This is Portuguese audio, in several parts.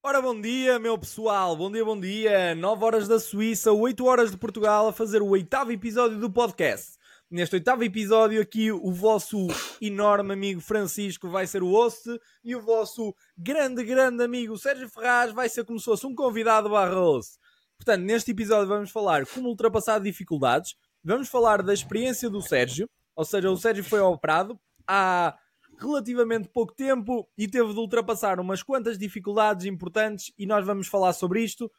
Ora, bom dia, meu pessoal. Bom dia, bom dia. 9 horas da Suíça, 8 horas de Portugal, a fazer o oitavo episódio do podcast. Neste oitavo episódio, aqui o vosso enorme amigo Francisco vai ser o host e o vosso grande, grande amigo Sérgio Ferraz vai ser como se fosse um convidado barra host. Portanto, neste episódio vamos falar como ultrapassar dificuldades, vamos falar da experiência do Sérgio, ou seja, o Sérgio foi operado há relativamente pouco tempo e teve de ultrapassar umas quantas dificuldades importantes e nós vamos falar sobre isto.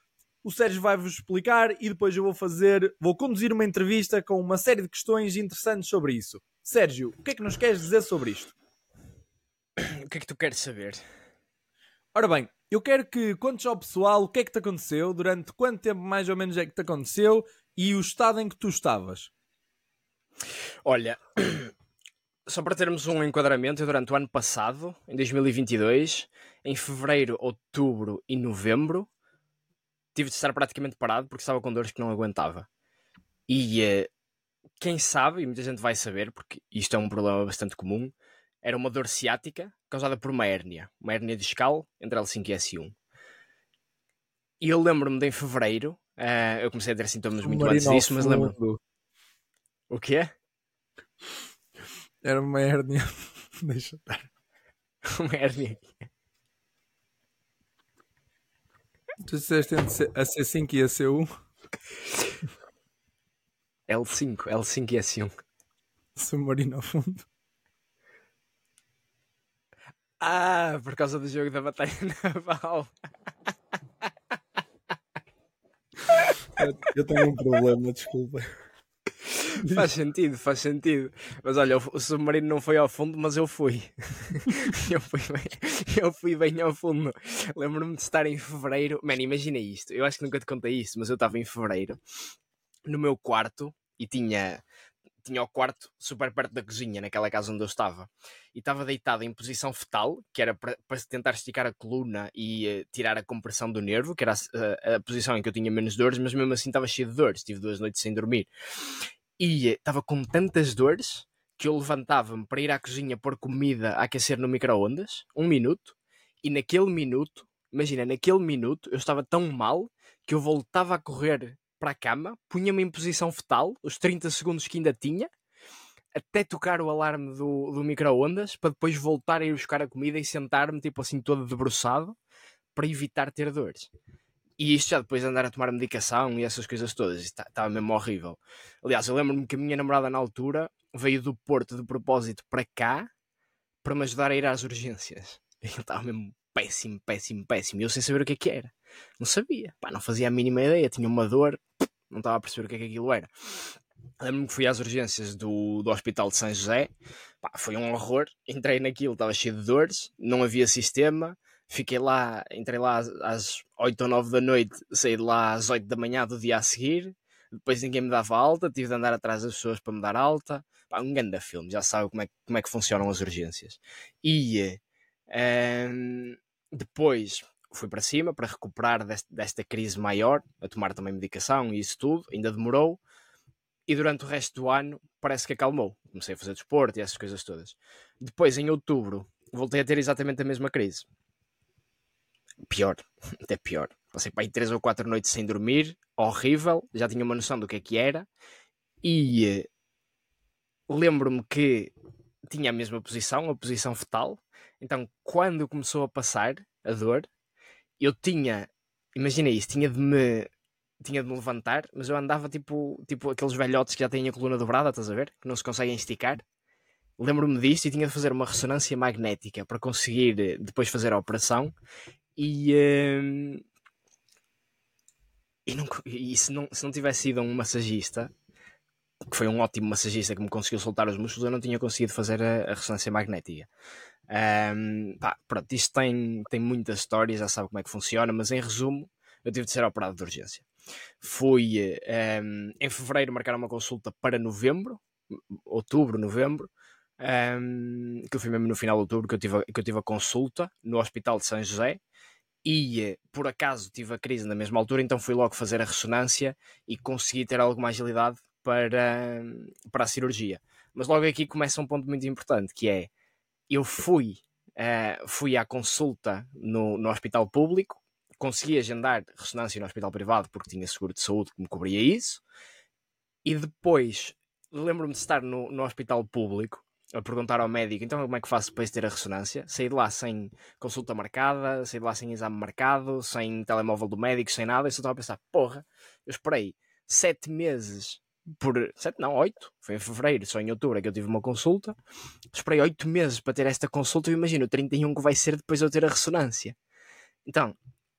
O Sérgio vai-vos explicar e depois eu vou fazer, vou conduzir uma entrevista com uma série de questões interessantes sobre isso. Sérgio, o que é que nos queres dizer sobre isto? O que é que tu queres saber? Ora bem, eu quero que contes ao pessoal o que é que te aconteceu, durante quanto tempo mais ou menos é que te aconteceu e o estado em que tu estavas. Olha, só para termos um enquadramento, eu durante o ano passado, em 2022, em fevereiro, outubro e novembro, tive de estar praticamente parado porque estava com dores que não aguentava. E uh, quem sabe, e muita gente vai saber, porque isto é um problema bastante comum, era uma dor ciática causada por uma hérnia, uma hérnia discal entre L5 e S1. E eu lembro-me de em fevereiro, uh, eu comecei a ter sintomas muito antes disso, mas lembro. O quê? Era uma hérnia. Deixa estar. uma hérnia. Tu disseste a C5 e a C1? L5, L5 e S1. Submarino ao fundo. Ah, por causa do jogo da batalha naval. Eu tenho um problema, desculpa. Faz sentido, faz sentido. Mas olha, o submarino não foi ao fundo, mas eu fui. eu, fui bem, eu fui bem ao fundo. Lembro-me de estar em fevereiro. Mano, imagina isto. Eu acho que nunca te contei isto, mas eu estava em fevereiro no meu quarto e tinha tinha o quarto super perto da cozinha, naquela casa onde eu estava. E estava deitado em posição fetal, que era para, tentar esticar a coluna e uh, tirar a compressão do nervo, que era a, a, posição em que eu tinha menos dores, mas mesmo assim estava cheio de dores. Tive duas noites sem dormir e estava com tantas dores que eu levantava-me para ir à cozinha pôr comida a aquecer no micro-ondas, um minuto, e naquele minuto, imagina, naquele minuto eu estava tão mal que eu voltava a correr para a cama, punha-me em posição fetal, os 30 segundos que ainda tinha, até tocar o alarme do, do micro-ondas, para depois voltar a ir buscar a comida e sentar-me, tipo assim, todo debruçado, para evitar ter dores. E isto já depois de andar a tomar medicação e essas coisas todas, estava tá, mesmo horrível. Aliás, eu lembro-me que a minha namorada na altura veio do Porto de propósito para cá para me ajudar a ir às urgências. Ele estava mesmo péssimo, péssimo, péssimo. E eu sem saber o que é que era. Não sabia. Pá, não fazia a mínima ideia. Tinha uma dor, não estava a perceber o que é que aquilo era. Lembro-me que fui às urgências do, do Hospital de São José. Pá, foi um horror. Entrei naquilo, estava cheio de dores, não havia sistema Fiquei lá, entrei lá às 8 ou 9 da noite, saí de lá às 8 da manhã do dia a seguir. Depois ninguém me dava alta, tive de andar atrás das pessoas para me dar alta. Pá, um grande filme, já sabe como é, como é que funcionam as urgências. E um, depois fui para cima para recuperar deste, desta crise maior, a tomar também medicação e isso tudo, ainda demorou. E durante o resto do ano parece que acalmou. Comecei a fazer desporto e essas coisas todas. Depois, em outubro, voltei a ter exatamente a mesma crise pior, até pior. Passei para aí três ou quatro noites sem dormir, horrível, já tinha uma noção do que é que era, e uh, lembro-me que tinha a mesma posição, a posição fetal, então quando começou a passar a dor, eu tinha, imagina isso, tinha de me tinha de me levantar, mas eu andava tipo, tipo aqueles velhotes que já têm a coluna dobrada, estás a ver? Que não se conseguem esticar. Lembro-me disto e tinha de fazer uma ressonância magnética para conseguir eh, depois fazer a operação e, um, e, não, e se, não, se não tivesse sido um massagista, que foi um ótimo massagista que me conseguiu soltar os músculos, eu não tinha conseguido fazer a, a ressonância magnética. Um, pá, pronto, isto tem, tem muitas histórias, já sabe como é que funciona, mas em resumo, eu tive de ser operado de urgência. Fui um, em fevereiro marcar uma consulta para novembro, outubro, novembro, um, que eu fui mesmo no final de outubro que eu tive, que eu tive a consulta no Hospital de São José e por acaso tive a crise na mesma altura, então fui logo fazer a ressonância e consegui ter alguma agilidade para, para a cirurgia. Mas logo aqui começa um ponto muito importante, que é, eu fui, uh, fui à consulta no, no hospital público, consegui agendar ressonância no hospital privado porque tinha seguro de saúde que me cobria isso. E depois lembro-me de estar no, no hospital público a perguntar ao médico então como é que faço para ter a ressonância. Saí de lá sem consulta marcada, saí de lá sem exame marcado, sem telemóvel do médico, sem nada. E só estava a pensar: porra, eu esperei sete meses por. Sete, não, oito. Foi em fevereiro, só em outubro é que eu tive uma consulta. Esperei oito meses para ter esta consulta. Eu imagino o 31 que vai ser depois de eu ter a ressonância. Então,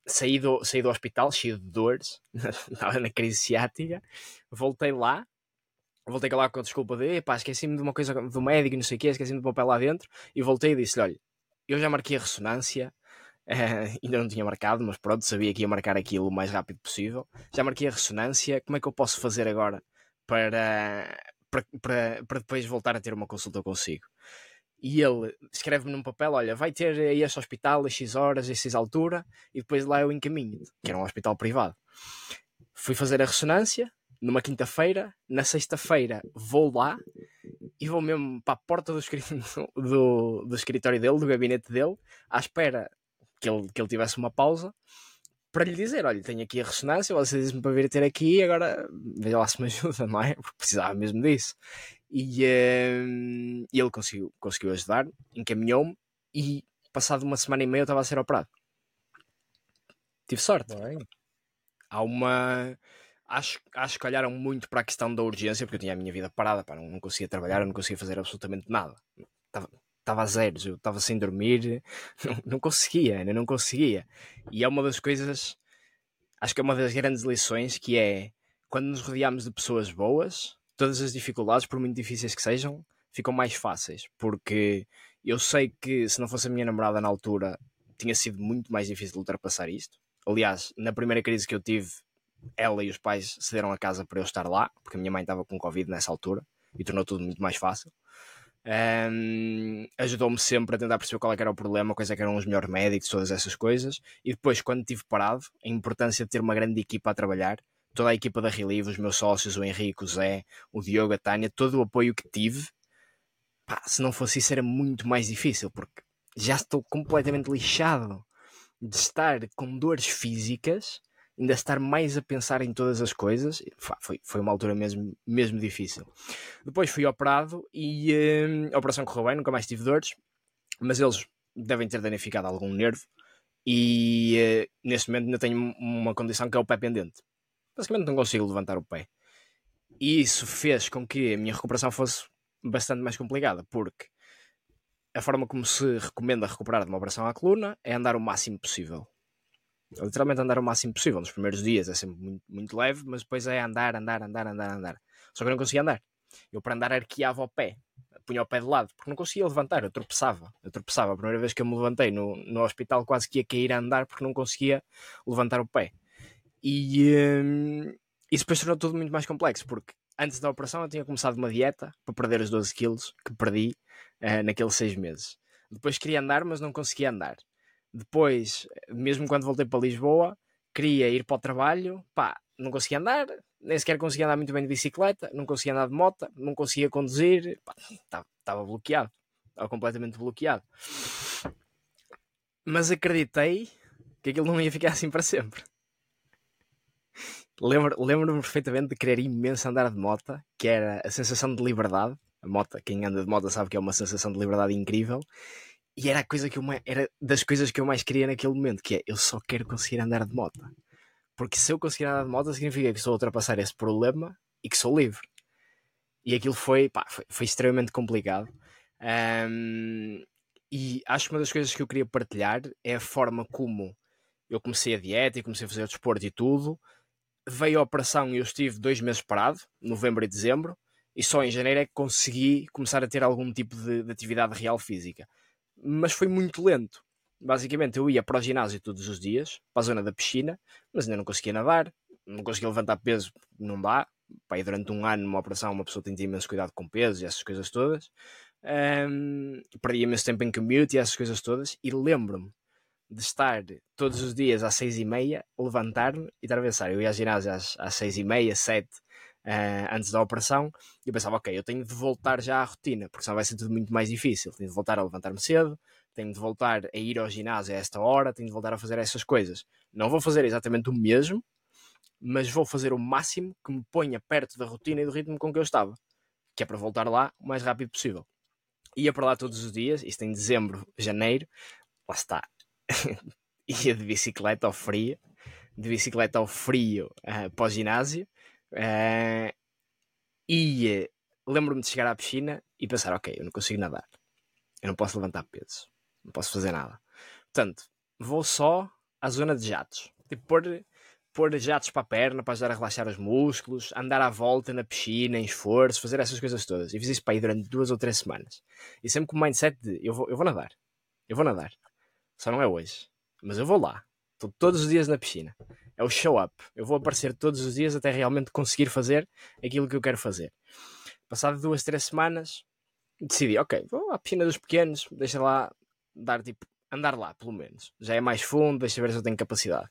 saí do, saí do hospital cheio de dores, na crise ciática, voltei lá, voltei lá com a desculpa de pá, esqueci-me de uma coisa do médico, não sei o quê, esqueci-me do papel lá dentro, e voltei e disse olha, eu já marquei a ressonância, Uh, ainda não tinha marcado, mas pronto, sabia que ia marcar aquilo o mais rápido possível. Já marquei a ressonância. Como é que eu posso fazer agora para, para, para, para depois voltar a ter uma consulta consigo? E ele escreve-me num papel: Olha, vai ter a este hospital a X horas, a X altura, e depois lá eu encaminho que era um hospital privado. Fui fazer a ressonância numa quinta-feira, na sexta-feira vou lá e vou mesmo para a porta do, do, do escritório dele, do gabinete dele, à espera que ele, que ele tivesse uma pausa para lhe dizer: Olha, tenho aqui a ressonância, você disse-me para vir ter aqui, agora veja lá se me ajuda, não é? Porque precisava mesmo disso. E, uh, e ele conseguiu, conseguiu ajudar, encaminhou-me e passado uma semana e meia eu estava a ser operado. Tive sorte. Bem. Há uma. Acho, acho que olharam muito para a questão da urgência, porque eu tinha a minha vida parada, pá, não, não conseguia trabalhar, não conseguia fazer absolutamente nada. Estava, estava a zeros, eu estava sem dormir, não, não conseguia, não conseguia. E é uma das coisas, acho que é uma das grandes lições que é quando nos rodeamos de pessoas boas, todas as dificuldades, por muito difíceis que sejam, ficam mais fáceis, porque eu sei que se não fosse a minha namorada na altura, tinha sido muito mais difícil ultrapassar isto. Aliás, na primeira crise que eu tive, ela e os pais cederam a casa para eu estar lá, porque a minha mãe estava com Covid nessa altura e tornou tudo muito mais fácil. Um, ajudou-me sempre a tentar perceber qual é era o problema, quais é eram os melhores médicos, todas essas coisas. E depois, quando estive parado, a importância de ter uma grande equipa a trabalhar, toda a equipa da Relive, os meus sócios, o Henrique, o Zé, o Diogo, a Tânia, todo o apoio que tive, pá, se não fosse isso era muito mais difícil, porque já estou completamente lixado de estar com dores físicas ainda estar mais a pensar em todas as coisas, foi, foi uma altura mesmo, mesmo difícil. Depois fui operado e hum, a operação correu bem, nunca mais tive dores, mas eles devem ter danificado algum nervo e uh, neste momento ainda tenho uma condição que é o pé pendente. Basicamente não consigo levantar o pé. E isso fez com que a minha recuperação fosse bastante mais complicada, porque a forma como se recomenda recuperar de uma operação à coluna é andar o máximo possível literalmente andar o máximo possível. Nos primeiros dias é sempre muito, muito leve, mas depois é andar, andar, andar, andar, andar. Só que eu não conseguia andar. Eu para andar arqueava o pé, punha o pé de lado, porque não conseguia levantar, eu tropeçava. Eu tropeçava. A primeira vez que eu me levantei no, no hospital quase que ia cair a andar porque não conseguia levantar o pé. E hum, isso depois tornou tudo muito mais complexo, porque antes da operação eu tinha começado uma dieta para perder os 12 quilos que perdi uh, naqueles seis meses. Depois queria andar, mas não conseguia andar. Depois, mesmo quando voltei para Lisboa, queria ir para o trabalho, pá, não conseguia andar, nem sequer conseguia andar muito bem de bicicleta, não conseguia andar de moto, não conseguia conduzir, estava bloqueado, estava completamente bloqueado. Mas acreditei que aquilo não ia ficar assim para sempre. Lembro-me lembro perfeitamente de querer imenso andar de moto, que era a sensação de liberdade. A moto, quem anda de moto sabe que é uma sensação de liberdade incrível. E era a coisa que eu mais, era das coisas que eu mais queria naquele momento, que é eu só quero conseguir andar de moto. Porque se eu conseguir andar de moto significa que estou a ultrapassar esse problema e que sou livre. E aquilo foi, pá, foi, foi extremamente complicado. Um, e acho que uma das coisas que eu queria partilhar é a forma como eu comecei a dieta e comecei a fazer o desporto e tudo. Veio a operação e eu estive dois meses parado, novembro e dezembro, e só em janeiro é que consegui começar a ter algum tipo de, de atividade real física mas foi muito lento. Basicamente, eu ia para o ginásio todos os dias, para a zona da piscina, mas ainda não conseguia nadar, não conseguia levantar peso, não dá. Pai, durante um ano, numa operação, uma pessoa tem de ter imenso cuidado com peso e essas coisas todas. Um, perdi imenso tempo em commute e essas coisas todas. E lembro-me de estar todos os dias às seis e meia, levantar-me e atravessar. Eu ia ao ginásio às, às seis e meia, sete, uh, antes da operação, eu pensava, ok, eu tenho de voltar já à rotina, porque senão vai ser tudo muito mais difícil. Tenho de voltar a levantar-me cedo, tenho de voltar a ir ao ginásio a esta hora, tenho de voltar a fazer essas coisas. Não vou fazer exatamente o mesmo, mas vou fazer o máximo que me ponha perto da rotina e do ritmo com que eu estava, que é para voltar lá o mais rápido possível. Ia para lá todos os dias, isto em dezembro, janeiro, lá está. Ia de bicicleta ao frio, de bicicleta ao frio uh, para o ginásio. Uh, e lembro-me de chegar à piscina e pensar: ok, eu não consigo nadar, eu não posso levantar peso, não posso fazer nada. Portanto, vou só à zona de jatos, tipo pôr, pôr jatos para a perna para ajudar a relaxar os músculos, andar à volta na piscina, em esforço, fazer essas coisas todas. E fiz isso para ir durante duas ou três semanas. E sempre com o mindset de: eu vou, eu vou nadar, eu vou nadar, só não é hoje, mas eu vou lá. Estou todos os dias na piscina. É o show up. Eu vou aparecer todos os dias até realmente conseguir fazer aquilo que eu quero fazer. Passado duas, três semanas, decidi, ok, vou à piscina dos pequenos, deixa lá dar tipo, andar lá, pelo menos. Já é mais fundo, deixa ver se eu tenho capacidade.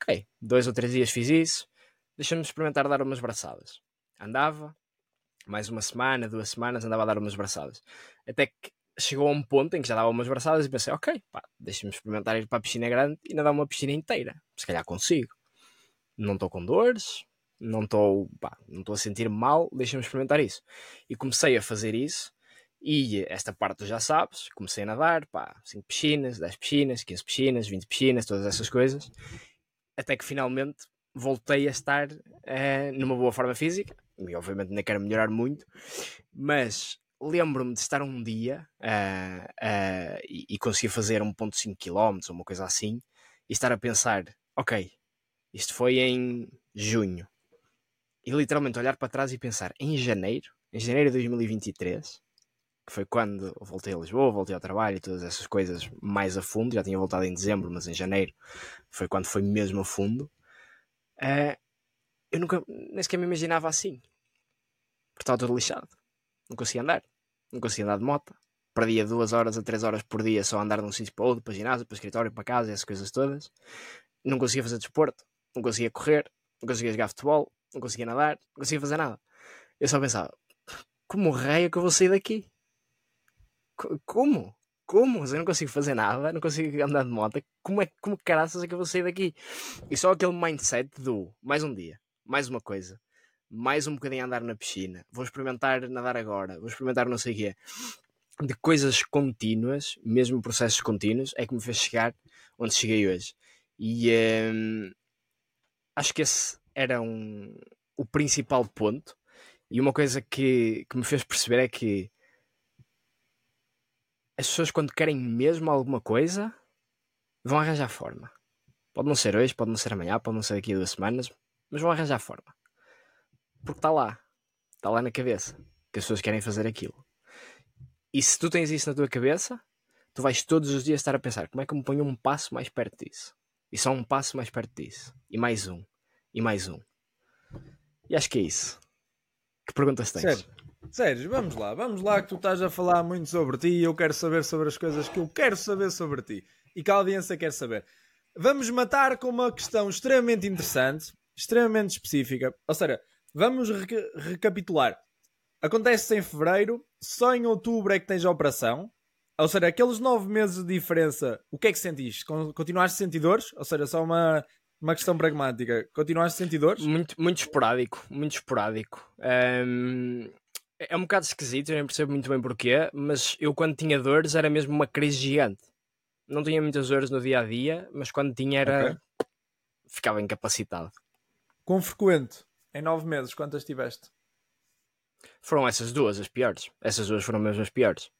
Ok, dois ou três dias fiz isso, deixa-me experimentar dar umas braçadas. Andava, mais uma semana, duas semanas, andava a dar umas braçadas. Até que chegou a um ponto em que já dava umas braçadas e pensei, ok, deixa-me experimentar ir para a piscina grande e nadar uma piscina inteira. Se calhar consigo. Não estou com dores, não estou não estou a sentir mal, deixa-me experimentar isso. E comecei a fazer isso. E esta parte tu já sabes, comecei a nadar, pá, 5 piscinas, 10 piscinas, 15 piscinas, 20 piscinas, todas essas coisas, até que finalmente voltei a estar uh, numa boa forma física, e obviamente nem quero melhorar muito, mas lembro-me de estar um dia uh, uh, e, e conseguir fazer 1.5 km ou uma coisa assim, e estar a pensar, ok, isto foi em junho, e literalmente olhar para trás e pensar, em janeiro, em janeiro de 2023, que foi quando voltei a Lisboa, voltei ao trabalho e todas essas coisas mais a fundo, já tinha voltado em dezembro, mas em janeiro foi quando foi mesmo a fundo, uh, eu nunca, nem sequer me imaginava assim, porque estava todo lixado. Não conseguia andar. Não conseguia andar de moto. Perdia duas horas a três horas por dia só a andar de um sítio para outro, para ginásio, para escritório, para casa, essas coisas todas. Não conseguia fazer desporto, não conseguia correr, não conseguia jogar futebol, não conseguia nadar, não conseguia fazer nada. Eu só pensava, como raio é que eu vou sair daqui? Como? Como? Eu não consigo fazer nada, não consigo andar de moto. Como é como caraças é que eu vou sair daqui? E só aquele mindset do mais um dia, mais uma coisa, mais um bocadinho a andar na piscina, vou experimentar nadar agora, vou experimentar não sei o quê. De coisas contínuas, mesmo processos contínuos, é que me fez chegar onde cheguei hoje. E hum, acho que esse era um, o principal ponto. E uma coisa que, que me fez perceber é que as pessoas, quando querem mesmo alguma coisa, vão arranjar forma. Pode não ser hoje, pode não ser amanhã, pode não ser daqui a duas semanas, mas vão arranjar forma. Porque está lá. Está lá na cabeça. Que as pessoas querem fazer aquilo. E se tu tens isso na tua cabeça, tu vais todos os dias estar a pensar como é que eu me ponho um passo mais perto disso. E só um passo mais perto disso. E mais um. E mais um. E acho que é isso. Que perguntas tens? Sério, Sério vamos lá. Vamos lá que tu estás a falar muito sobre ti e eu quero saber sobre as coisas que eu quero saber sobre ti. E que a audiência quer saber. Vamos matar com uma questão extremamente interessante, extremamente específica. Ou seja, Vamos recapitular. Acontece em fevereiro, só em outubro é que tens a operação. Ou seja, aqueles nove meses de diferença, o que é que sentiste? Continuaste a sentir dores? Ou seja, só uma, uma questão pragmática. Continuaste a sentir dores? Muito, muito esporádico, muito esporádico. Um, é um bocado esquisito, eu nem percebo muito bem porquê, mas eu quando tinha dores era mesmo uma crise gigante. Não tinha muitas dores no dia a dia, mas quando tinha era. Okay. ficava incapacitado. Com frequente? Em nove meses, quantas tiveste? Foram essas duas as piores. Essas duas foram mesmo as piores.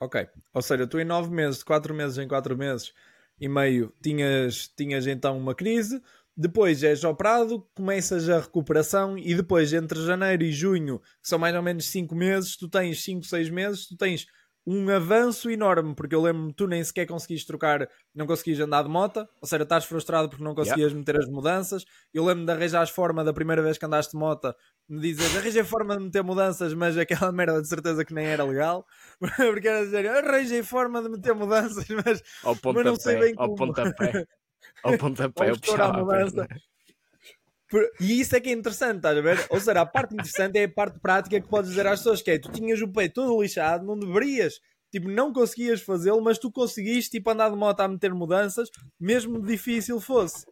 Ok. Ou seja, tu em nove meses, de quatro meses em quatro meses e meio, tinhas, tinhas então uma crise. Depois és operado, começas a recuperação e depois entre janeiro e junho, que são mais ou menos cinco meses, tu tens cinco, seis meses, tu tens um avanço enorme, porque eu lembro-me tu nem sequer conseguiste trocar, não conseguias andar de moto, ou seja, estás frustrado porque não conseguias yeah. meter as mudanças. Eu lembro-me de arranjar as forma da primeira vez que andaste de moto, me dizes arranjei forma de meter mudanças, mas aquela merda de certeza que nem era legal, porque era dizer arranjei forma de meter mudanças, mas, mas não sei bem como. Ao pontapé, ao pontapé, eu puxava a mudança. E isso é que é interessante, estás a ver? Ou seja, a parte interessante é a parte prática que podes dizer às pessoas que é, tu tinhas o peito todo lixado, não deverias Tipo, não conseguias fazê-lo, mas tu conseguiste tipo, andar de moto a meter mudanças, mesmo difícil fosse.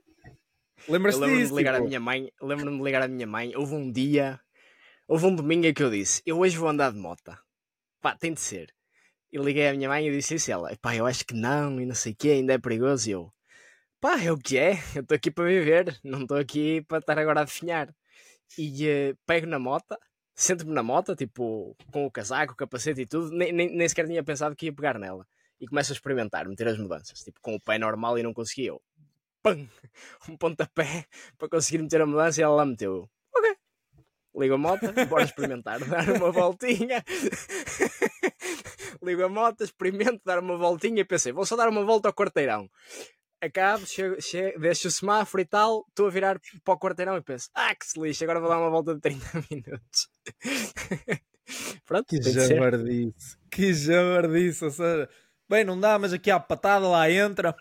Lembras-te lembro disso? de ligar tipo? à minha mãe, lembro-me de ligar à minha mãe. Houve um dia, houve um domingo que eu disse: Eu hoje vou andar de moto. Pá, tem de ser. E liguei à minha mãe e disse isso. Ela, pá, eu acho que não, e não sei o que, ainda é perigoso. E eu, pá, é o que é, eu estou aqui para viver, não estou aqui para estar agora a definhar. E uh, pego na moto, sento-me na moto, tipo, com o casaco, o capacete e tudo, nem, nem, nem sequer tinha pensado que ia pegar nela. E começo a experimentar, meter as mudanças, tipo, com o pé normal e não conseguia. Eu, pam, um pontapé para conseguir meter a mudança e ela lá meteu. Ok. Ligo a moto, bora experimentar, dar uma voltinha. Ligo a moto, experimento dar uma voltinha e pensei, vou só dar uma volta ao quarteirão. Acabo, chego, chego, deixo o semáforo e tal, estou a virar para o quarteirão e penso, ah, que se lixa, agora vou dar uma volta de 30 minutos. Pronto, Que jabardice. Que jabardice. Ou seja, bem, não dá, mas aqui há patada lá entra.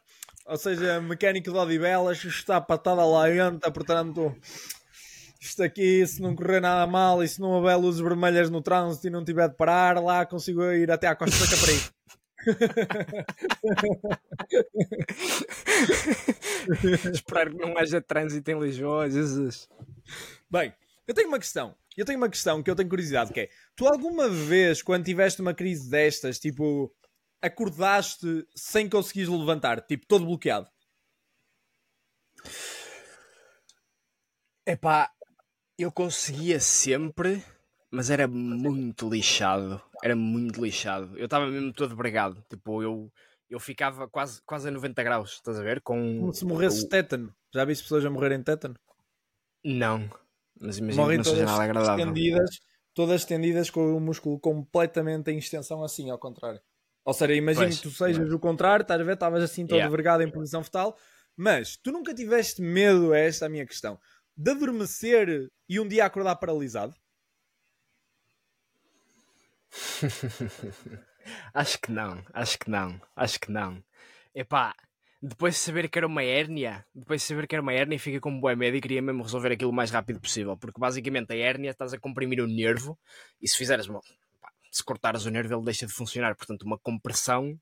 Ou seja, mecânico de Odivelas, está a patada lá entra, portanto, isto aqui, se não correr nada mal e se não houver luzes vermelhas no trânsito e não tiver de parar, lá consigo ir até à Costa da Caparica. Esperar que não haja trânsito em Lisboa, Jesus. Bem, eu tenho uma questão. Eu tenho uma questão que eu tenho curiosidade, que é, tu alguma vez, quando tiveste uma crise destas, tipo, acordaste sem conseguires levantar, tipo, todo bloqueado? Epá, eu conseguia sempre, mas era muito lixado. Era muito lixado. Eu estava mesmo todo bregado. Tipo, eu, eu ficava quase, quase a 90 graus, estás a ver? Com, Como se morresse o- tétano. Já viste pessoas a morrerem tétano? Não. Mas imagino que Morrem não seja todas nada agradável. estendidas, todas estendidas com o músculo completamente em extensão assim, ao contrário. Ou seja, imagina Pois, que tu sejas o contrário, estás a ver, estavas assim todo Yeah. vergado em posição fetal, mas tu nunca tiveste medo, é esta a minha questão, de adormecer e um dia acordar paralisado? acho que não, acho que não, acho que não. Epá, depois de saber que era uma hérnia, depois de saber que era uma hérnia, fica com um bom medo e queria mesmo resolver aquilo o mais rápido possível, porque basicamente a hérnia estás a comprimir o nervo e se fizeres uma, se cortares o nervo ele deixa de funcionar, portanto uma compressão,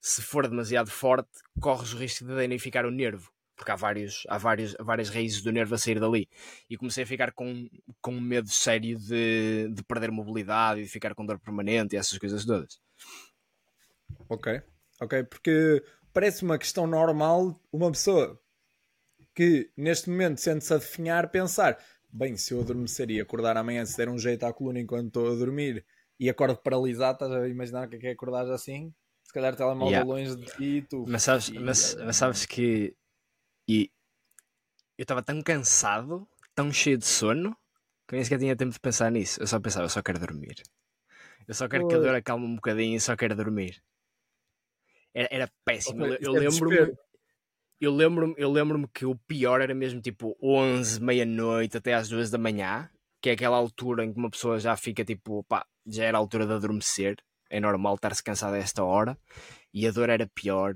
se for demasiado forte, corres o risco de danificar o nervo. Porque há, vários, há vários, várias raízes do nervo a sair dali. E comecei a ficar com, com medo sério de, de perder mobilidade e de ficar com dor permanente e essas coisas todas. Ok, ok, porque parece uma questão normal uma pessoa que neste momento sente-se a definhar pensar, bem, se eu adormecer e acordar amanhã se der um jeito à coluna enquanto estou a dormir e acordo paralisado, estás a imaginar que é que é acordar assim? Se calhar telemóvel Yeah. longe de ti e tu. Mas sabes, mas, mas sabes que e eu estava tão cansado, tão cheio de sono, que nem sequer tinha tempo de pensar nisso. Eu só pensava, eu só quero dormir. Eu só quero que a dor acalme um bocadinho e só quero dormir. Era, era péssimo. Ok, Eu- é lembro-me eu lembro-me eu lembro que o pior era mesmo tipo 11, meia-noite até às 2 da manhã, que é aquela altura em que uma pessoa já fica tipo, pá, já era a altura de adormecer. É normal estar-se cansado a esta hora. E a dor era pior.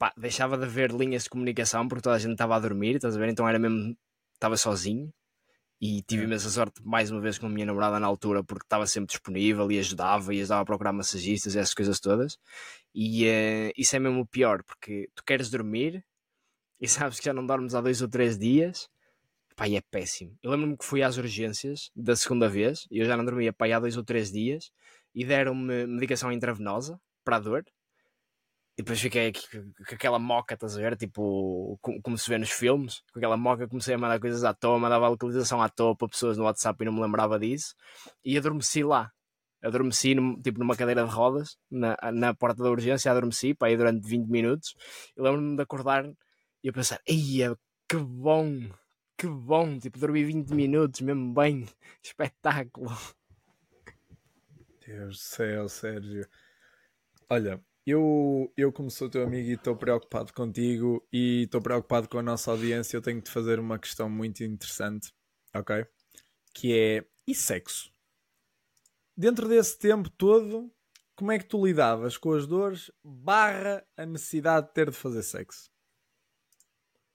Pá, deixava de haver linhas de comunicação porque toda a gente estava a dormir, estás a ver? Então era mesmo, estava sozinho. E tive É. imensa sorte, mais uma vez, com a minha namorada na altura, porque estava sempre disponível e ajudava e ajudava a procurar massagistas e essas coisas todas. E eh, isso é mesmo o pior, porque tu queres dormir e sabes que já não dormes há dois ou três dias. Pá, e é péssimo. Eu lembro-me que fui às urgências da segunda vez e eu já não dormia pá, há dois ou três dias e deram-me medicação intravenosa para a dor. E depois fiquei aqui com aquela moca, estás a ver? Tipo, como, se vê nos filmes. Com aquela moca comecei a mandar coisas à toa, mandava a localização à toa para pessoas no WhatsApp e não me lembrava disso. E adormeci lá. Adormeci num- tipo numa cadeira de rodas, na, na porta da urgência, adormeci, pá, aí durante 20 minutos. E lembro-me de acordar e eu pensar, eia, que bom, que bom, tipo, dormi 20 minutos, mesmo bem, espetáculo. Deus do céu, Sérgio. Olha, eu, eu como sou teu amigo e estou preocupado contigo e estou preocupado com a nossa audiência, eu tenho de fazer uma questão muito interessante, ok? Que é, e sexo? Dentro desse tempo todo, como é que tu lidavas com as dores barra a necessidade de ter de fazer sexo?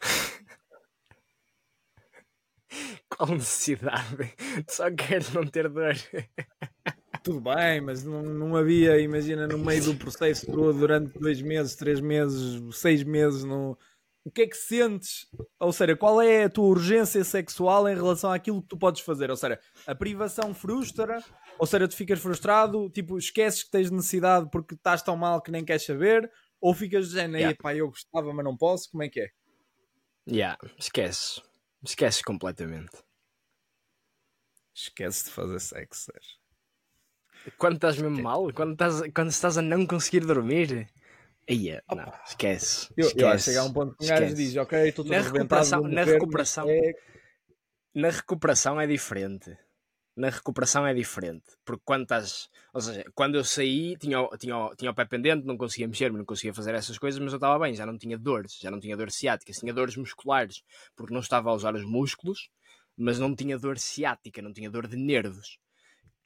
Qual necessidade? Só quero não ter dor. tudo bem, mas não, não havia, imagina, no meio do processo todo, durante dois meses, três meses, seis meses, no... o que é que sentes? Ou seja, qual é a tua urgência sexual em relação àquilo que tu podes fazer? Ou seja, a privação frustra, ou seja, tu ficas frustrado, tipo, esqueces que tens necessidade porque estás tão mal que nem queres saber, ou ficas dizendo, yeah. pá, eu gostava, mas não posso, como é que é? Yeah, esquece. Esquece completamente. Esquece de fazer sexo, Sérgio. Quando estás mesmo mal? Quando estás, quando estás a não conseguir dormir? Ia, não, esquece. Eu, esquece, eu acho que chegar a um ponto que um gajo diz, ok, estou na recuperação, na recuperação, é... na recuperação é diferente. Na recuperação é diferente. Porque quando estás. Ou seja, quando eu saí, tinha, tinha, tinha o pé pendente, não conseguia mexer-me, não conseguia fazer essas coisas, mas eu estava bem, já não tinha dores, já não tinha dor ciática, tinha dores musculares, porque não estava a usar os músculos, mas não tinha dor ciática, não tinha dor de nervos.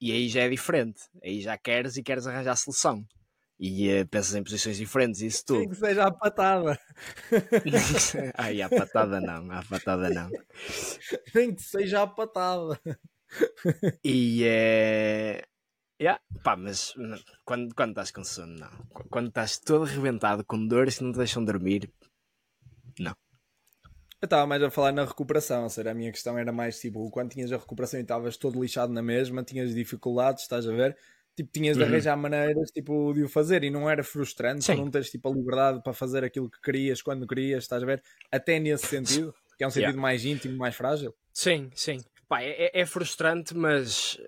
E aí já é diferente. Aí já queres e queres arranjar a solução. E uh, pensas em posições diferentes, isso tudo. Nem que seja a patada. Ai, a patada não, a patada não. Nem que seja a patada. E é. Uh... Yeah. Pá, mas quando, quando estás com sono, não. Quando estás todo arrebentado com dores que não te deixam dormir. Eu estava mais a falar na recuperação, ou seja, a minha questão era mais tipo, quando tinhas a recuperação e estavas todo lixado na mesma, tinhas dificuldades, estás a ver? Tipo, tinhas de uhum. arranjar maneiras tipo, de o fazer e não era frustrante Sim. não teres tipo, a liberdade para fazer aquilo que querias quando querias, estás a ver? Até nesse sentido, que é um sentido yeah. mais íntimo, mais frágil. Sim, sim. Pá, é, é frustrante, mas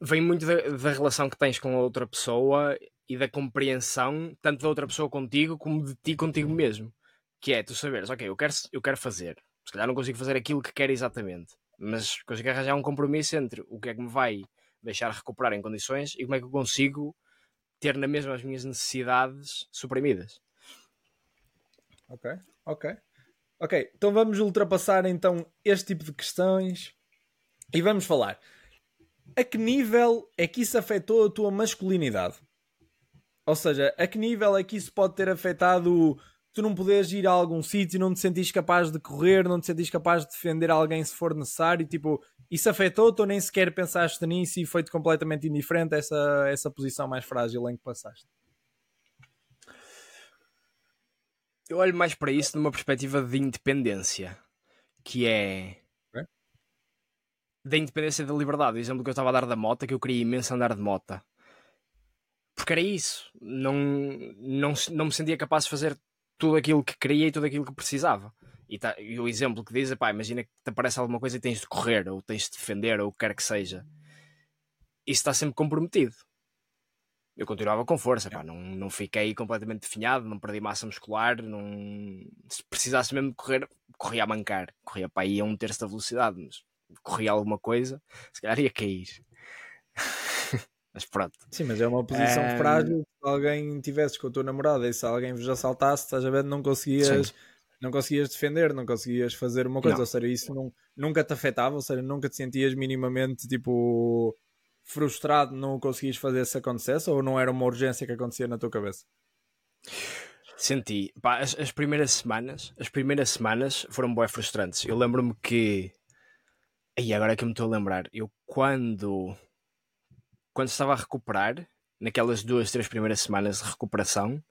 vem muito da, da relação que tens com a outra pessoa e da compreensão, tanto da outra pessoa contigo como de ti contigo mesmo que é tu saberes, ok, eu quero, eu quero fazer, se calhar não consigo fazer aquilo que quero exatamente, mas consigo arranjar um compromisso entre o que é que me vai deixar recuperar em condições e como é que eu consigo ter na mesma as minhas necessidades suprimidas. Ok, ok. Ok, então vamos ultrapassar então este tipo de questões e vamos falar. A que nível é que isso afetou a tua masculinidade? Ou seja, a que nível é que isso pode ter afetado tu não podes ir a algum sítio, não te sentires capaz de correr, não te sentires capaz de defender alguém se for necessário, tipo, isso afetou-te ou nem sequer pensaste nisso e foi-te completamente indiferente essa, essa posição mais frágil em que passaste? Eu olho mais para isso numa perspectiva de independência, que é da independência da liberdade. O exemplo que eu estava a dar da moto, que eu queria imenso andar de moto. Porque era isso. Não, não, não me sentia capaz de fazer tudo aquilo que queria e tudo aquilo que precisava. E, tá, e o exemplo que diz é pá, imagina que te aparece alguma coisa e tens de correr, ou tens de defender, ou o que quer que seja. Isso está sempre comprometido. Eu continuava com força, pá, não, não fiquei completamente definhado, não perdi massa muscular, não... se precisasse mesmo de correr, corria a mancar, corria para aí a um terço da velocidade, mas corria alguma coisa, se calhar ia cair. Mas pronto. Sim, mas é uma posição um... frágil. Se alguém tivesses com a tua namorada e se alguém vos assaltasse, estás a ver, não conseguias, não conseguias defender, não conseguias fazer uma coisa. Não. Ou seja, isso não, nunca te afetava, ou seja, nunca te sentias minimamente tipo frustrado, não conseguias fazer se acontecesse ou não era uma urgência que acontecia na tua cabeça? Senti, Pá, as, as, primeiras semanas, as primeiras semanas foram bem frustrantes. Eu lembro-me que, e agora é que eu me estou a lembrar, eu quando quando estava a recuperar, naquelas duas, três primeiras semanas de recuperação,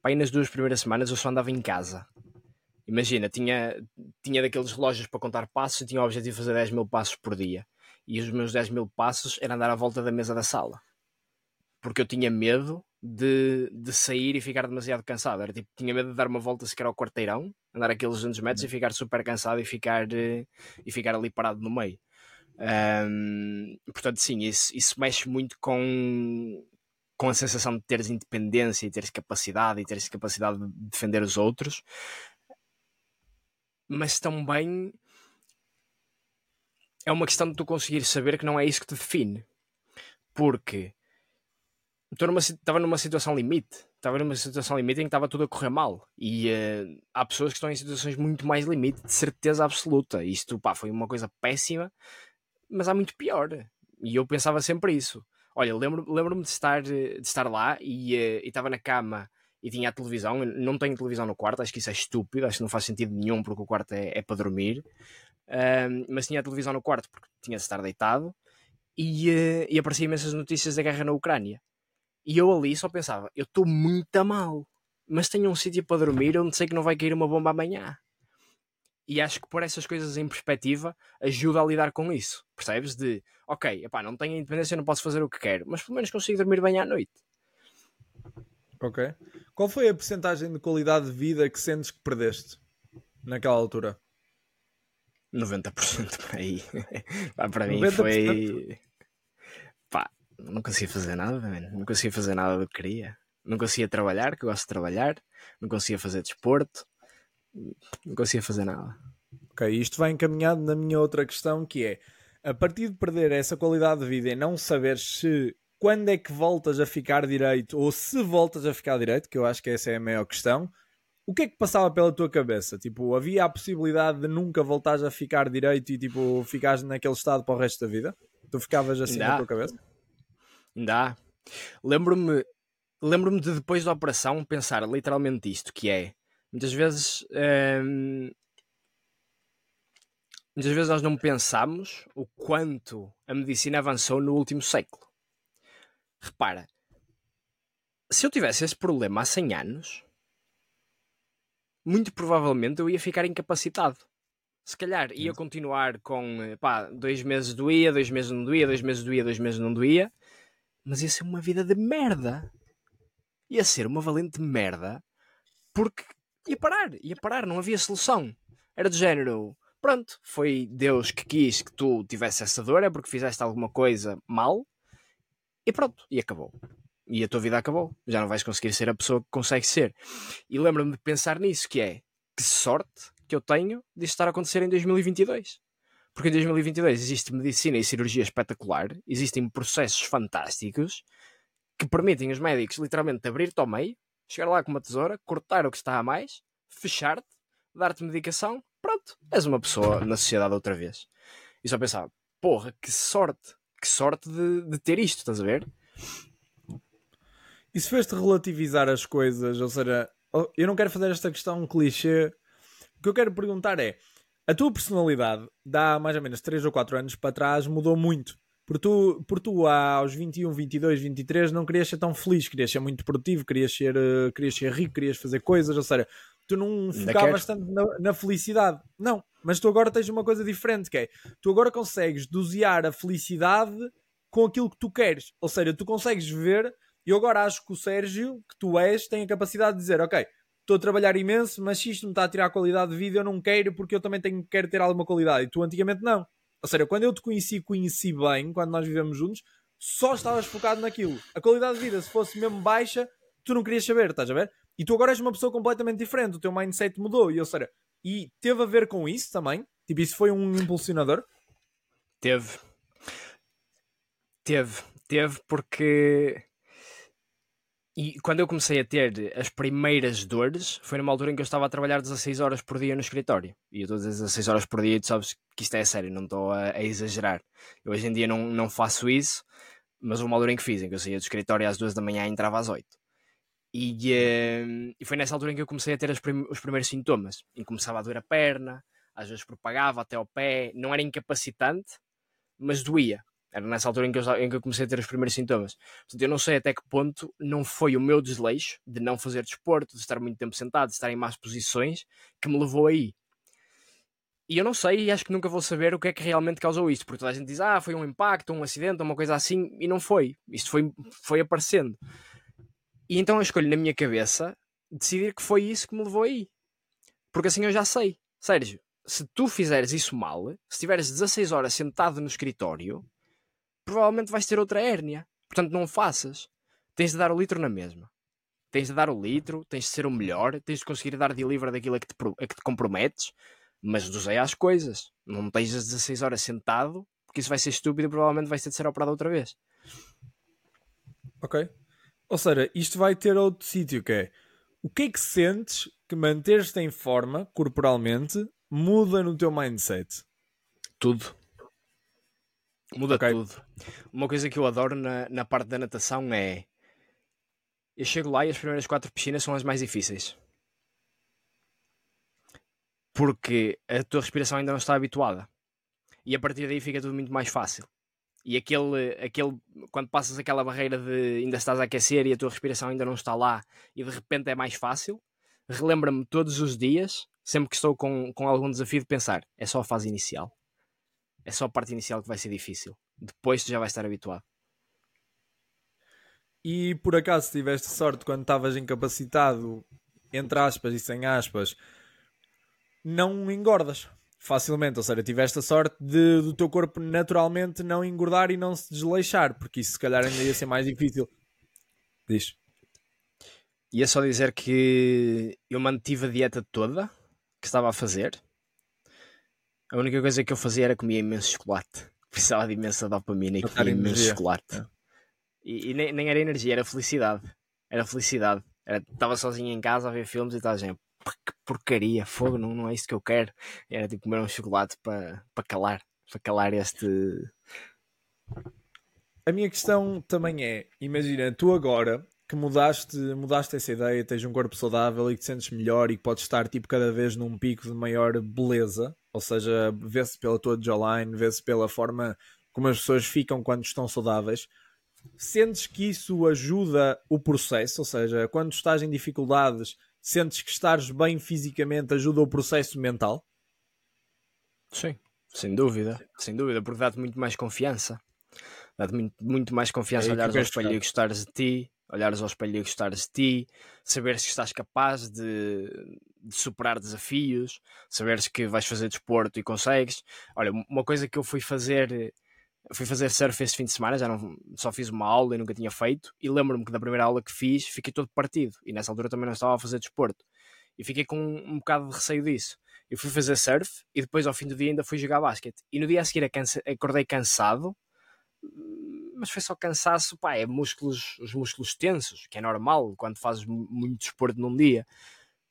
pá, nas duas primeiras semanas eu só andava em casa. Imagina, tinha, tinha daqueles relógios para contar passos e tinha o objetivo de fazer 10 mil passos por dia. E os meus 10 mil passos era andar à volta da mesa da sala. Porque eu tinha medo de, de sair e ficar demasiado cansado. Era tipo, tinha medo de dar uma volta sequer ao quarteirão, andar aqueles 200 metros e uhum. ficar super cansado e ficar, eh, e ficar ali parado no meio. Um, portanto, sim, isso, isso mexe muito com, com a sensação de teres independência e teres capacidade e teres capacidade de defender os outros, mas também é uma questão de tu conseguir saber que não é isso que te define, porque estava numa situação limite. Estava numa situação limite em que estava tudo a correr mal. E uh, há pessoas que estão em situações muito mais limite, de certeza absoluta. Isto pá, foi uma coisa péssima mas há muito pior. E eu pensava sempre isso. Olha, lembro-me lembro de, estar, de estar lá e uh, estava na cama e tinha a televisão. Não tenho televisão no quarto, acho que isso é estúpido, acho que não faz sentido nenhum porque o quarto é, é para dormir. mas tinha a televisão no quarto porque tinha de estar deitado e, uh, e apareciam imensas notícias da guerra na Ucrânia. E eu ali só pensava, eu estou muito mal, mas tenho um sítio para dormir onde sei que não vai cair uma bomba amanhã. E acho que pôr essas coisas em perspectiva ajuda a lidar com isso. Percebes? De, ok, epá, não tenho independência, não posso fazer o que quero, mas pelo menos consigo dormir bem à noite. Ok. Qual foi a porcentagem de qualidade de vida que sentes que perdeste naquela altura? 90% para aí. Pá, para mim 90%. foi. Pá, não conseguia fazer nada, man. não conseguia fazer nada do que queria. Não conseguia trabalhar, que eu gosto de trabalhar. Não conseguia fazer desporto não conseguia fazer nada. Ok, isto vai encaminhado na minha outra questão que é a partir de perder essa qualidade de vida e não saber se quando é que voltas a ficar direito ou se voltas a ficar direito, que eu acho que essa é a maior questão, o que é que passava pela tua cabeça? Tipo, havia a possibilidade de nunca voltares a ficar direito e tipo, ficares naquele estado para o resto da vida? Tu ficavas assim na tua cabeça? Ainda Lembro-me lembro-me de depois da operação pensar literalmente isto, que é Muitas vezes. Hum, muitas vezes nós não pensamos o quanto a medicina avançou no último século. Repara, se eu tivesse esse problema há 100 anos, muito provavelmente eu ia ficar incapacitado. Se calhar ia continuar com pá, dois meses doía, dois meses não doía, dois meses doía, dois meses não doía, mas ia ser uma vida de merda. Ia ser uma valente merda, porque ia parar, ia parar, não havia solução. Era do género, pronto, foi Deus que quis que tu tivesse essa dor, é porque fizeste alguma coisa mal, e pronto, e acabou. E a tua vida acabou. Já não vais conseguir ser a pessoa que consegue ser. E lembro-me de pensar nisso, que é, que sorte que eu tenho de estar a acontecer em 2022. Porque em 2022 existe medicina e cirurgia espetacular, existem processos fantásticos que permitem os médicos literalmente abrir-te ao meio, chegar lá com uma tesoura, cortar o que está a mais, fechar-te, dar-te medicação, pronto, és uma pessoa na sociedade outra vez. E só pensava, porra, que sorte, que sorte de, de ter isto, estás a ver? Se fez-te relativizar as coisas, ou seja, eu não quero fazer esta questão um clichê, o que eu quero perguntar é, a tua personalidade, dá mais ou menos 3 ou 4 anos para trás, mudou muito. Porque tu, por tu aos 21, 22, 23 não querias ser tão feliz, querias ser muito produtivo, querias ser, uh, querias ser rico, querias fazer coisas, ou seja, tu não focavas tanto na, na, felicidade. Não, mas tu agora tens uma coisa diferente, que é, tu agora consegues dosear a felicidade com aquilo que tu queres. Ou seja, tu consegues ver, e eu agora acho que o Sérgio, que tu és, tem a capacidade de dizer, ok, estou a trabalhar imenso, mas se isto me está a tirar a qualidade de vida, eu não quero porque eu também tenho, quero ter alguma qualidade. E tu antigamente não. Ou seja, quando eu te conheci, conheci bem, quando nós vivemos juntos, só estavas focado naquilo. A qualidade de vida, se fosse mesmo baixa, tu não querias saber, estás a ver? E tu agora és uma pessoa completamente diferente, o teu mindset mudou. E, ou seja, e teve a ver com isso também? Tipo, isso foi um impulsionador? Teve. Teve. Teve porque e quando eu comecei a ter as primeiras dores, foi numa altura em que eu estava a trabalhar 16 horas por dia no escritório. E eu estou a dizer 16 horas por dia e tu sabes que isto é sério, não estou a, a, exagerar. Eu hoje em dia não, não faço isso, mas uma altura em que fiz, em que eu saía do escritório às 2 da manhã e entrava às 8. E, uh, e foi nessa altura em que eu comecei a ter prim os primeiros sintomas. Que começava a doer a perna, às vezes propagava até ao pé, não era incapacitante, mas doía. Era nessa altura em que, eu, em que eu comecei a ter os primeiros sintomas. Portanto, eu não sei até que ponto não foi o meu desleixo de não fazer desporto, de estar muito tempo sentado, de estar em más posições, que me levou aí. E eu não sei e acho que nunca vou saber o que é que realmente causou isto, porque toda a gente diz, ah, foi um impacto, um acidente, uma coisa assim, e não foi. Isto foi, foi aparecendo. E então eu escolho na minha cabeça decidir que foi isso que me levou aí. Porque assim eu já sei. Sérgio, se tu fizeres isso mal, se estiveres 16 horas sentado no escritório, provavelmente vais ter outra hérnia. Portanto, não faças. Tens de dar o litro na mesma. Tens de dar o litro, tens de ser o melhor, tens de conseguir dar delivery daquilo a que te, a que te comprometes, mas doseia as coisas. Não tens as 16 horas sentado, porque isso vai ser estúpido e provavelmente vais ter de ser operado outra vez. Ok. Ou seja, isto vai ter outro sítio que é o que é que sentes que manter-te em forma corporalmente muda no teu mindset? Tudo. Muda okay. tudo. Uma coisa que eu adoro na, na parte da natação é. Eu chego lá e as primeiras quatro piscinas são as mais difíceis. Porque a tua respiração ainda não está habituada. E a partir daí fica tudo muito mais fácil. E aquele, aquele, quando passas aquela barreira de ainda estás a aquecer e a tua respiração ainda não está lá e de repente é mais fácil, relembra-me todos os dias, sempre que estou com, com algum desafio, de pensar: é só a fase inicial. É só a parte inicial que vai ser difícil. Depois tu já vais estar habituado. E por acaso tiveste sorte quando estavas incapacitado, entre aspas e sem aspas, não engordas facilmente. Ou seja, tiveste a sorte de, do teu corpo naturalmente não engordar e não se desleixar, porque isso se calhar ainda ia ser mais difícil. Diz. Ia só dizer que eu mantive a dieta toda que estava a fazer. A única coisa que eu fazia era comer imenso chocolate. Precisava de imensa dopamina e comia imenso chocolate. É. E, e nem, nem, era energia, era felicidade. Era felicidade. Estava sozinho em casa a ver filmes e tal, gente. Que porcaria, fogo, não, não é isso que eu quero. Era tipo comer um chocolate para, para calar, para calar este. A minha questão também é: imagina, tu agora que mudaste, mudaste essa ideia, tens um corpo saudável e que te sentes melhor e que podes estar tipo cada vez num pico de maior beleza, ou seja, vê-se pela tua jawline, vê-se pela forma como as pessoas ficam quando estão saudáveis. Sentes que isso ajuda o processo, ou seja, quando estás em dificuldades, sentes que estares bem fisicamente ajuda o processo mental? Sim, sem dúvida, sem dúvida, porque dá-te muito mais confiança. Dá-te muito, muito mais confiança é olhares ao espelho e gostares de ti, olhares ao espelho e gostares de ti, saberes que estás capaz de, de, superar desafios, saberes que vais fazer desporto e consegues. Olha, uma coisa que eu fui fazer fui fazer surf esse fim de semana, já não, só fiz uma aula e nunca tinha feito, e lembro-me que da primeira aula que fiz fiquei todo partido, e nessa altura também não estava a fazer desporto, e fiquei com um, um bocado de receio disso. Eu fui fazer surf e depois ao fim do dia ainda fui jogar basquete. E no dia a seguir acordei cansado, mas foi só cansaço, pá, é músculos, os músculos tensos, que é normal quando fazes muito desporto num dia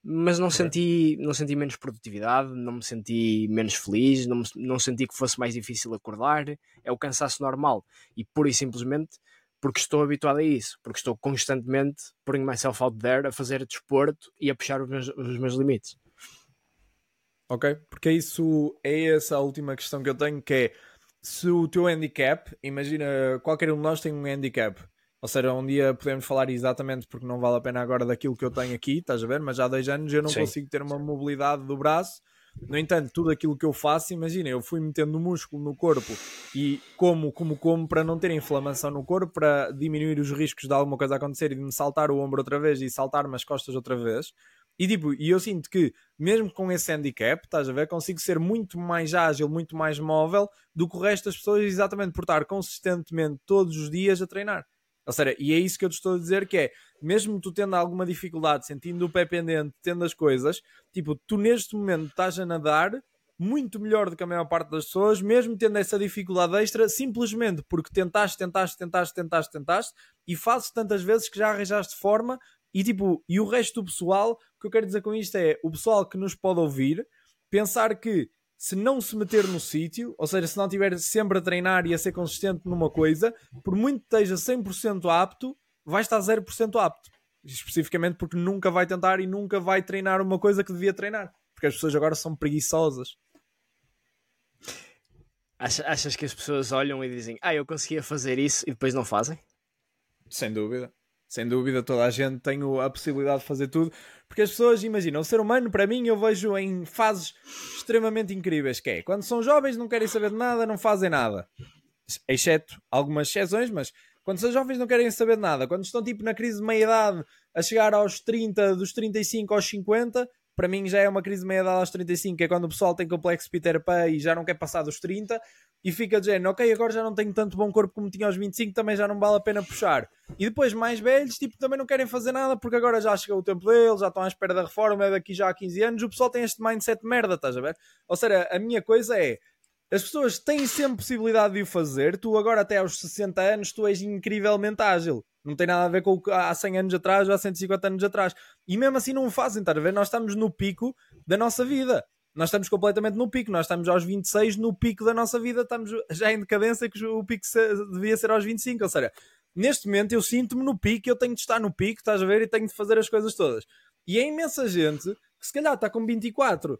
mas não senti, não senti menos produtividade, não me senti menos feliz, não, me, não senti que fosse mais difícil acordar. É o cansaço normal e pura e simplesmente porque estou habituado a isso, porque estou constantemente putting myself out there a fazer desporto e a puxar os meus, os meus limites. Ok, porque isso é essa a última questão que eu tenho, que é se o teu handicap, imagina qualquer um de nós tem um handicap, ou seja, um dia podemos falar exatamente porque não vale a pena agora daquilo que eu tenho aqui, estás a ver? Mas já há dois anos eu não Sim. consigo ter uma mobilidade do braço. No entanto, tudo aquilo que eu faço, imagina, eu fui metendo músculo no corpo e como, como, como para não ter inflamação no corpo, para diminuir os riscos de alguma coisa acontecer e de me saltar o ombro outra vez e saltar-me as costas outra vez. E tipo, e eu sinto que, mesmo com esse handicap, estás a ver, consigo ser muito mais ágil, muito mais móvel do que o resto das pessoas, exatamente por estar consistentemente todos os dias a treinar. Ou seja, e é isso que eu te estou a dizer que é, mesmo tu tendo alguma dificuldade, sentindo o pé pendente, tendo as coisas, tipo, tu neste momento estás a nadar muito melhor do que a maior parte das pessoas, mesmo tendo essa dificuldade extra, simplesmente porque tentaste, tentaste, tentaste, tentaste, tentaste, e fazes tantas vezes que já arranjaste forma, e tipo, e o resto do pessoal, o que eu quero dizer com isto é, o pessoal que nos pode ouvir, pensar que se não se meter no sítio, ou seja, se não estiver sempre a treinar e a ser consistente numa coisa, por muito que esteja 100% apto, vai estar 0% apto. Especificamente porque nunca vai tentar e nunca vai treinar uma coisa que devia treinar. Porque as pessoas agora são preguiçosas. Achas que as pessoas olham e dizem, ah, eu conseguia fazer isso e depois não fazem? Sem dúvida. Sem dúvida, toda a gente tem a possibilidade de fazer tudo, porque as pessoas imaginam, o ser humano, para mim, eu vejo em fases extremamente incríveis, que é, quando são jovens não querem saber de nada, não fazem nada. Exceto algumas exceções, mas quando são jovens não querem saber de nada. Quando estão tipo na crise de meia-idade, a chegar aos 30, dos 35 aos 50, para mim já é uma crise de meia-idade aos 35, que é quando o pessoal tem complexo Peter Pan e já não quer passar dos 30, e fica dizendo, ok, agora já não tenho tanto bom corpo como tinha aos 25, também já não vale a pena puxar. E depois, mais velhos, tipo, também não querem fazer nada porque agora já chegou o tempo deles, já estão à espera da reforma, é daqui já há 15 anos, o pessoal tem este mindset de merda, estás a ver? Ou seja, a minha coisa é, as pessoas têm sempre possibilidade de o fazer, tu agora até aos 60 anos, tu és incrivelmente ágil. Não tem nada a ver com o que há 100 anos atrás ou há 150 anos atrás. E mesmo assim não o fazem, estás a ver? Nós estamos no pico da nossa vida. Nós estamos completamente no pico, nós estamos aos 26 no pico da nossa vida, estamos já em decadência que o pico devia ser aos 25, ou seja, neste momento eu sinto-me no pico, eu tenho de estar no pico, estás a ver, e tenho de fazer as coisas todas. E é imensa gente que se calhar está com 24,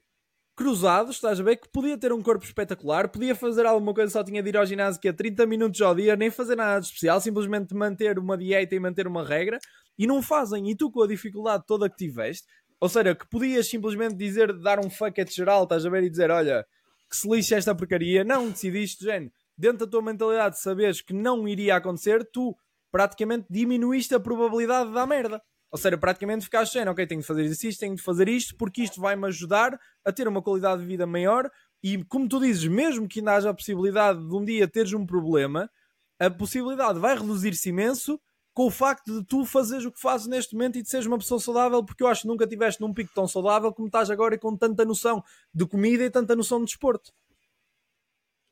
cruzados, estás a ver? Que podia ter um corpo espetacular, podia fazer alguma coisa, só tinha de ir ao ginásio que é 30 minutos ao dia, nem fazer nada de especial, simplesmente manter uma dieta e manter uma regra, e não fazem. E tu, com a dificuldade toda que tiveste, ou seja, que podias simplesmente dizer, dar um fuck at geral, estás a ver? E dizer, olha, que se lixe esta porcaria, não decidiste, género, dentro da tua mentalidade, de saberes que não iria acontecer, tu praticamente diminuíste a probabilidade da merda. Ou seja, praticamente ficaste dizendo, ok, tenho de fazer isto, tenho de fazer isto, porque isto vai-me ajudar a ter uma qualidade de vida maior. E como tu dizes, mesmo que ainda haja a possibilidade de um dia teres um problema, a possibilidade vai reduzir-se imenso com o facto de tu fazeres o que fazes neste momento e de seres uma pessoa saudável, porque eu acho que nunca tiveste num pico tão saudável como estás agora e com tanta noção de comida e tanta noção de desporto.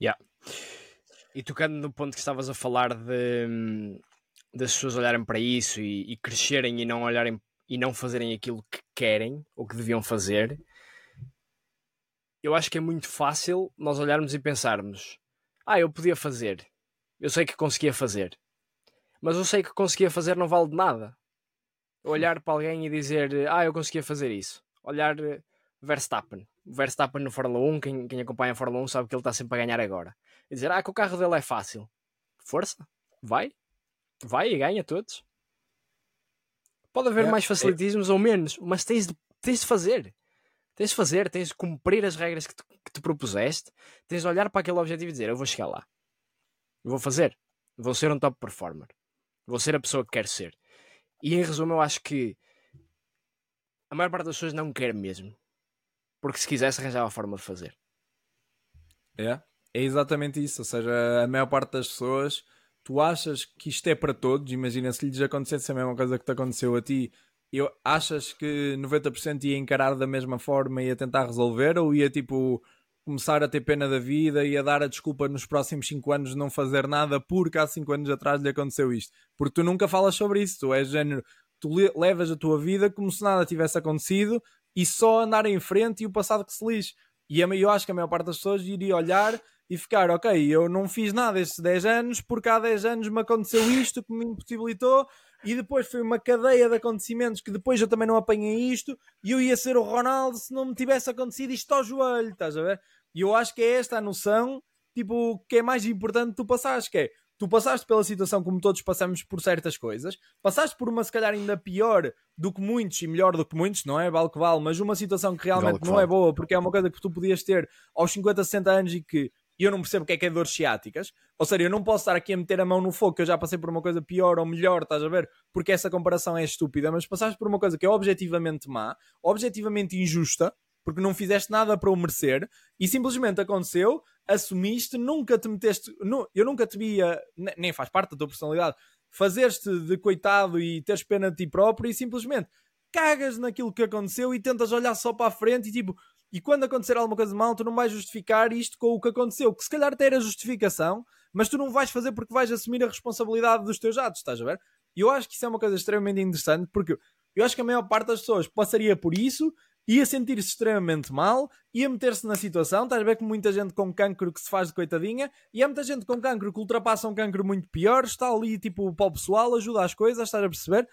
Yeah. E tocando no ponto que estavas a falar de, hum, das pessoas olharem para isso e, e, crescerem e não olharem e não fazerem aquilo que querem ou que deviam fazer, eu acho que é muito fácil nós olharmos e pensarmos: ah, eu podia fazer, eu sei que conseguia fazer, mas eu sei que conseguia fazer não vale de nada. Olhar para alguém e dizer: ah, eu conseguia fazer isso. Olhar eh, Verstappen. Verstappen no Fórmula 1, quem, quem acompanha a Fórmula 1 sabe que ele está sempre a ganhar agora. E dizer: ah, que o carro dele é fácil. Força, vai, vai e ganha todos. Pode haver é, mais é. facilitismos é... ou menos, mas tens de, tens de fazer. Tens de fazer, tens de cumprir as regras que, que te propuseste, tens de olhar para aquele objetivo e dizer: Eu vou chegar lá, eu vou fazer, vou ser um top performer, vou ser a pessoa que quero ser. E em resumo, eu acho que a maior parte das pessoas não quer mesmo, porque se quisesse, arranjava a forma de fazer. É, é exatamente isso. Ou seja, a maior parte das pessoas tu achas que isto é para todos? Imagina se lhes acontecesse a mesma coisa que te aconteceu a ti, eu, achas que 90% ia encarar da mesma forma e ia tentar resolver? Ou ia tipo começar a ter pena da vida e a dar a desculpa nos próximos 5 anos de não fazer nada porque há 5 anos atrás lhe aconteceu isto? Porque tu nunca falas sobre isso, tu és género, tu levas a tua vida como se nada tivesse acontecido e só andar em frente e o passado que se lixe. E eu acho que a maior parte das pessoas iria olhar e ficar, ok, eu não fiz nada estes 10 anos porque há 10 anos me aconteceu isto que me impossibilitou e depois foi uma cadeia de acontecimentos que depois eu também não apanhei isto e eu ia ser o Ronaldo se não me tivesse acontecido isto ao joelho, estás a ver? E eu acho que é esta a noção, tipo, que é mais importante tu passares, que é, tu passaste pela situação como todos passamos por certas coisas, passaste por uma se calhar ainda pior do que muitos e melhor do que muitos, não é? Vale que vale, mas uma situação que realmente vale que não é vale. é boa porque é uma coisa que tu podias ter aos 50, 60 anos e que eu não percebo o que é que é dores ciáticas. Ou seja, eu não posso estar aqui a meter a mão no fogo, que eu já passei por uma coisa pior ou melhor, estás a ver? Porque essa comparação é estúpida, mas passaste por uma coisa que é objetivamente má, objetivamente injusta, porque não fizeste nada para o merecer, e simplesmente aconteceu, assumiste, nunca te meteste, eu nunca te via, nem faz parte da tua personalidade, fazeres-te de coitado e teres pena de ti próprio e simplesmente cagas naquilo que aconteceu e tentas olhar só para a frente e tipo, e quando acontecer alguma coisa de mal, tu não vais justificar isto com o que aconteceu, que se calhar até era justificação, mas tu não vais fazer porque vais assumir a responsabilidade dos teus atos, estás a ver? E eu acho que isso é uma coisa extremamente interessante, porque eu acho que a maior parte das pessoas passaria por isso, ia sentir-se extremamente mal, ia meter-se na situação, estás a ver com muita gente com cancro que se faz de coitadinha, e há muita gente com cancro que ultrapassa um cancro muito pior, está ali tipo para o pessoal, ajuda as coisas, estás a perceber?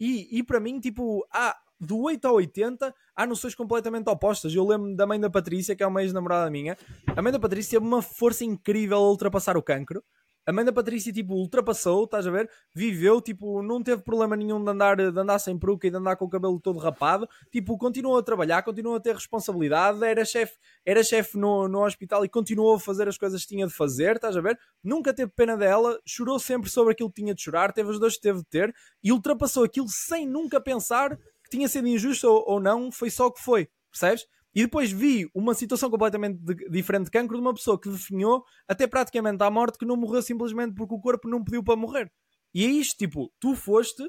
E, e para mim, tipo, há, do 8 ao 80 há noções completamente opostas. Eu lembro da mãe da Patrícia, que é uma ex-namorada minha. A mãe da Patrícia teve uma força incrível a ultrapassar o cancro. A mãe da Patrícia, tipo, ultrapassou, estás a ver? Viveu, tipo, não teve problema nenhum de andar, de andar sem peruca e de andar com o cabelo todo rapado. Tipo, continuou a trabalhar, continuou a ter responsabilidade, era chefe era chefe no, no hospital e continuou a fazer as coisas que tinha de fazer, estás a ver? Nunca teve pena dela, chorou sempre sobre aquilo que tinha de chorar, teve as dores que teve de ter e ultrapassou aquilo sem nunca pensar tinha sido injusto ou, ou não, foi só o que foi, percebes? E depois vi uma situação completamente de, diferente de cancro de uma pessoa que definhou até praticamente à morte que não morreu simplesmente porque o corpo não pediu para morrer. E é isto, tipo, tu foste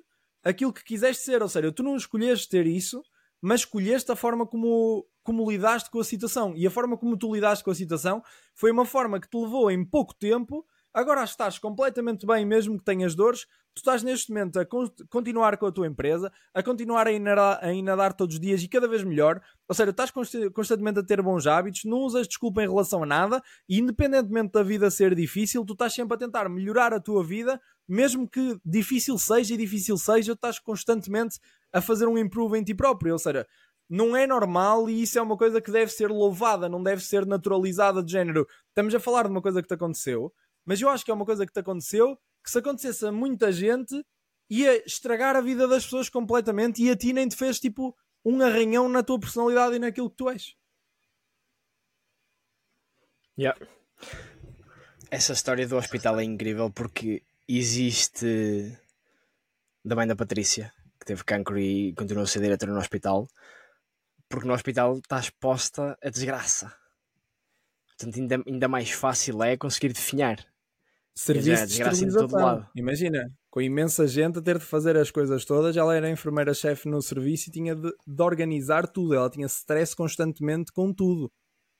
aquilo que quiseste ser, ou seja, tu não escolheste ter isso, mas escolheste a forma como, como lidaste com a situação. E a forma como tu lidaste com a situação foi uma forma que te levou em pouco tempo Agora estás completamente bem, mesmo que tenhas dores. Tu estás neste momento a con continuar com a tua empresa, a continuar a inadar, a todos os dias e cada vez melhor. Ou seja, estás const constantemente a ter bons hábitos, não usas desculpa em relação a nada e, independentemente da vida ser difícil, tu estás sempre a tentar melhorar a tua vida, mesmo que difícil seja e difícil seja, tu estás constantemente a fazer um improve em ti próprio. Ou seja, não é normal e isso é uma coisa que deve ser louvada, não deve ser naturalizada de género. Estamos a falar de uma coisa que te aconteceu, mas eu acho que é uma coisa que te aconteceu que se acontecesse a muita gente ia estragar a vida das pessoas completamente e a ti nem te fez tipo um arranhão na tua personalidade e naquilo que tu és. Yeah. Essa história do hospital é incrível porque existe da mãe da Patrícia que teve cancro e continua a ser diretora no hospital porque no hospital está exposta a desgraça. Portanto, ainda, ainda mais fácil é conseguir definhar. Serviço de todo lado. Imagina, com imensa gente a ter de fazer as coisas todas. Ela era enfermeira-chefe no serviço e tinha de, de, organizar tudo. Ela tinha stress constantemente com tudo.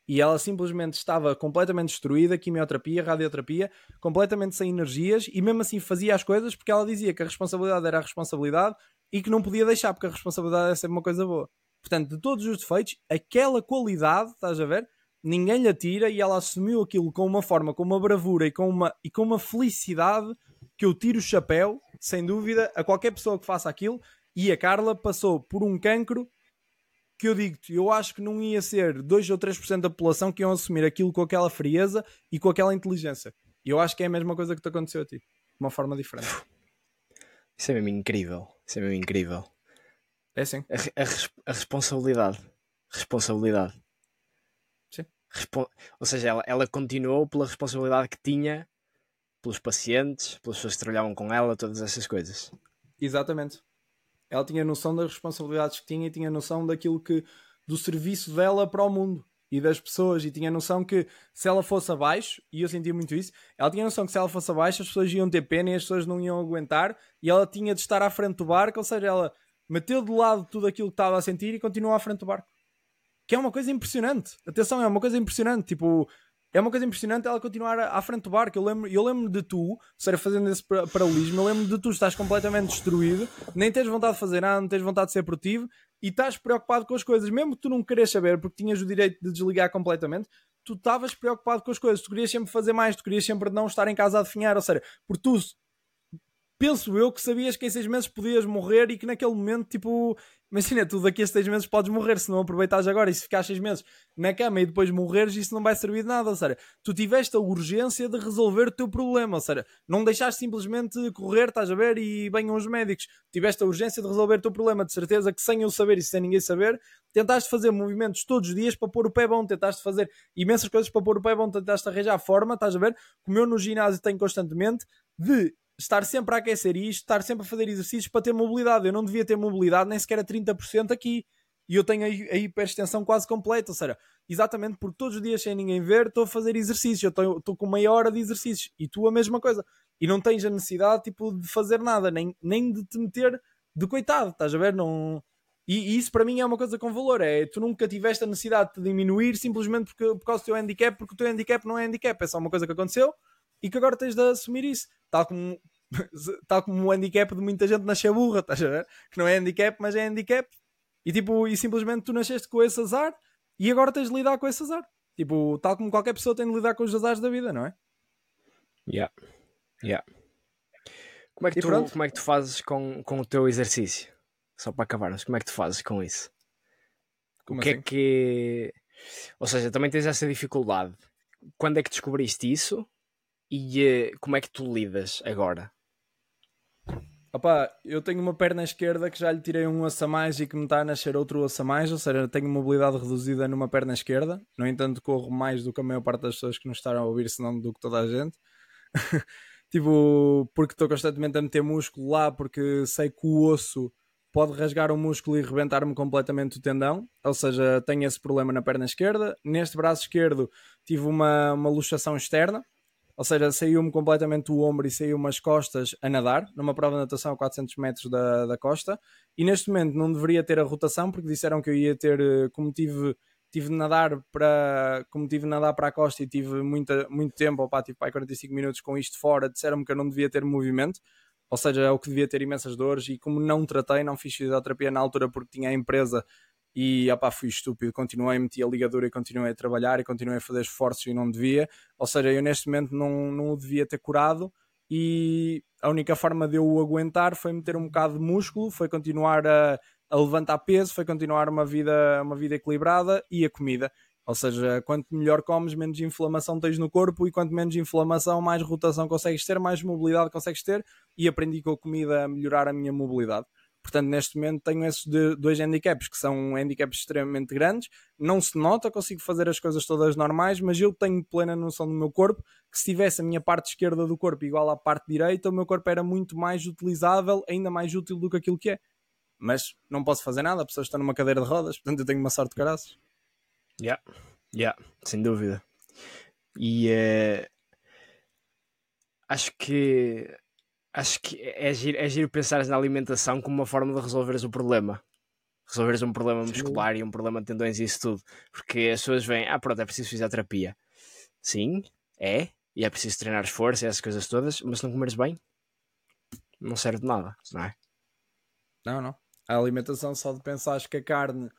E ela simplesmente estava completamente destruída, quimioterapia, radioterapia, completamente sem energias, e mesmo assim fazia as coisas porque ela dizia que a responsabilidade era a responsabilidade e que não podia deixar, porque a responsabilidade é sempre uma coisa boa. Portanto, de todos os defeitos, aquela qualidade, estás a ver? Ninguém lhe atira e ela assumiu aquilo com uma forma, com uma bravura e com uma, e com uma felicidade que eu tiro o chapéu, sem dúvida, a qualquer pessoa que faça aquilo. E a Carla passou por um cancro que eu digo-te, eu acho que não ia ser 2 ou 3% da população que iam assumir aquilo com aquela frieza e com aquela inteligência. E eu acho que é a mesma coisa que te aconteceu a ti, de uma forma diferente. Isso é mesmo incrível. Isso é mesmo incrível. É sim. A, a, a responsabilidade. Responsabilidade. Ou seja, ela, ela continuou pela responsabilidade que tinha pelos pacientes, pelas pessoas que trabalhavam com ela, todas essas coisas. Exatamente. Ela tinha noção das responsabilidades que tinha e tinha noção daquilo que do serviço dela para o mundo e das pessoas e tinha noção que se ela fosse abaixo, e eu sentia muito isso, ela tinha noção que se ela fosse abaixo as pessoas iam ter pena e as pessoas não iam aguentar e ela tinha de estar à frente do barco, ou seja, ela meteu de lado tudo aquilo que estava a sentir e continuou à frente do barco. Que é uma coisa impressionante. Atenção, é uma coisa impressionante. Tipo, é uma coisa impressionante ela continuar à frente do barco. Eu lembro, eu lembro de tu, seja, fazendo esse paralelismo, eu lembro de tu estás completamente destruído, nem tens vontade de fazer nada, não tens vontade de ser produtivo e estás preocupado com as coisas, mesmo que tu não queres saber, porque tinhas o direito de desligar completamente, tu estavas preocupado com as coisas, tu querias sempre fazer mais, tu querias sempre não estar em casa a definhar, ou seja, por tu penso eu que sabias que em seis meses podias morrer e que naquele momento, tipo, imagina, tu daqui a seis meses podes morrer se não aproveitares agora e se ficares seis meses na cama e depois morreres, isso não vai servir de nada. Ou seja, tu tiveste a urgência de resolver o teu problema, ou seja, não deixaste simplesmente correr, estás a ver, e venham os médicos. Tiveste a urgência de resolver o teu problema, de certeza que sem eu saber e sem ninguém saber, tentaste fazer movimentos todos os dias para pôr o pé bom, tentaste fazer imensas coisas para pôr o pé bom, tentaste arranjar forma, estás a ver, como eu no ginásio tenho constantemente, de estar sempre a aquecer isto, estar sempre a fazer exercícios para ter mobilidade. Eu não devia ter mobilidade nem sequer a 30% aqui. E eu tenho a, a hiperextensão quase completa. Ou seja, exatamente porque todos os dias sem ninguém ver, estou a fazer exercícios. Eu estou com meia hora de exercícios. E tu a mesma coisa. E não tens a necessidade tipo, de fazer nada, nem, nem de te meter de coitado. Estás a ver? Não. E, e, isso para mim é uma coisa com valor. É tu nunca tiveste a necessidade de diminuir simplesmente porque, por causa do teu handicap, porque o teu handicap não é handicap, é só uma coisa que aconteceu e que agora tens de assumir isso. Tal como, tal como o handicap de muita gente nascer burra, estás a ver? Que não é handicap, mas é handicap. E tipo, e simplesmente tu nasceste com esse azar e agora tens de lidar com esse azar. Tipo, tal como qualquer pessoa tem de lidar com os azares da vida, não é? Yeah. Yeah. Como é que, tu, como é que tu fazes com, com o teu exercício? Só para acabarmos, como é que tu fazes com isso? Como o que é assim? é que. Ou seja, também tens essa dificuldade. Quando é que descobriste isso? E uh, como é que tu lidas agora? Opa, eu tenho uma perna esquerda que já lhe tirei um osso a mais e que me está a nascer outro osso a mais, ou seja, tenho mobilidade reduzida numa perna esquerda. No entanto, corro mais do que a maior parte das pessoas que nos estão a ouvir, senão do que toda a gente. tipo, porque estou constantemente a meter músculo lá, porque sei que o osso pode rasgar o músculo e rebentar-me completamente o tendão, ou seja, tenho esse problema na perna esquerda. Neste braço esquerdo tive uma, uma luxação externa, ou seja, saiu-me completamente o ombro e saiu-me as costas a nadar, numa prova de natação a 400 metros da, da costa, e neste momento não deveria ter a rotação, porque disseram que eu ia ter, eh, como tive, tive de nadar para, como tive de nadar para a costa e tive muita, muito tempo, opá, tive para 45 minutos com isto fora, disseram-me que eu não devia ter movimento, ou seja, é o que devia ter imensas dores, e como não tratei, não fiz fisioterapia na altura porque tinha a empresa e opá, fui estúpido, continuei, meti a ligadura e continuei a trabalhar e continuei a fazer esforços e não devia, ou seja, eu neste momento não, não o devia ter curado e a única forma de eu o aguentar foi meter um bocado de músculo, foi continuar a, a levantar peso, foi continuar uma vida, uma vida equilibrada e a comida. Ou seja, quanto melhor comes, menos inflamação tens no corpo e quanto menos inflamação, mais rotação consegues ter, mais mobilidade consegues ter e aprendi com a comida a melhorar a minha mobilidade. Portanto, neste momento tenho esses dois handicaps que são handicaps extremamente grandes. Não se nota, consigo fazer as coisas todas normais, mas eu tenho plena noção do meu corpo que se tivesse a minha parte esquerda do corpo igual à parte direita, o meu corpo era muito mais utilizável, ainda mais útil do que aquilo que é. Mas não posso fazer nada, a pessoa está numa cadeira de rodas, portanto eu tenho uma sorte de caraças. Yeah, yeah, sem dúvida. E uh, acho que acho que é giro, é giro pensar na alimentação como uma forma de resolveres o problema. Resolveres um problema muscular Sim. e um problema de tendões e isso tudo. Porque as pessoas veem, ah, pronto, é preciso fisioterapia. Sim, é. E é preciso treinar esforço e essas coisas todas, mas se não comeres bem, não serve de nada, não é? Não, não. A alimentação só de pensar que a carne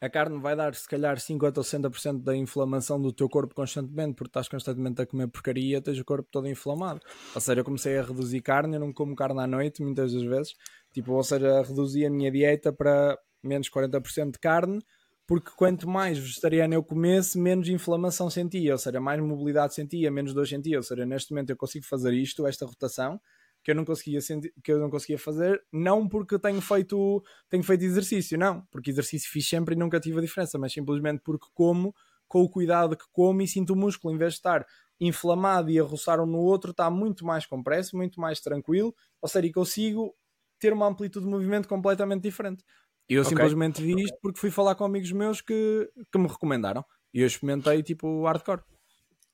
a carne vai dar se calhar 50 ou 60% da inflamação do teu corpo constantemente, porque estás constantemente a comer porcaria, tens o corpo todo inflamado. Ou seja, eu comecei a reduzir carne, eu não como carne à noite muitas das vezes, tipo, ou seja, reduzi a minha dieta para menos 40% de carne, porque quanto mais vegetariano eu comesse, menos inflamação sentia, ou seja, mais mobilidade sentia, menos dor sentia, ou seja, neste momento eu consigo fazer isto, esta rotação, que eu não conseguia sentir, que eu não conseguia fazer, não porque tenho feito, tenho feito exercício, não, porque exercício fiz sempre e nunca tive a diferença, mas simplesmente porque como com o cuidado que como e sinto o músculo, em vez de estar inflamado e a roçar um no outro, está muito mais compresso, muito mais tranquilo, ou seja, e consigo ter uma amplitude de movimento completamente diferente. E eu okay. simplesmente vi isto porque fui falar com amigos meus que, que me recomendaram. E eu experimentei tipo hardcore.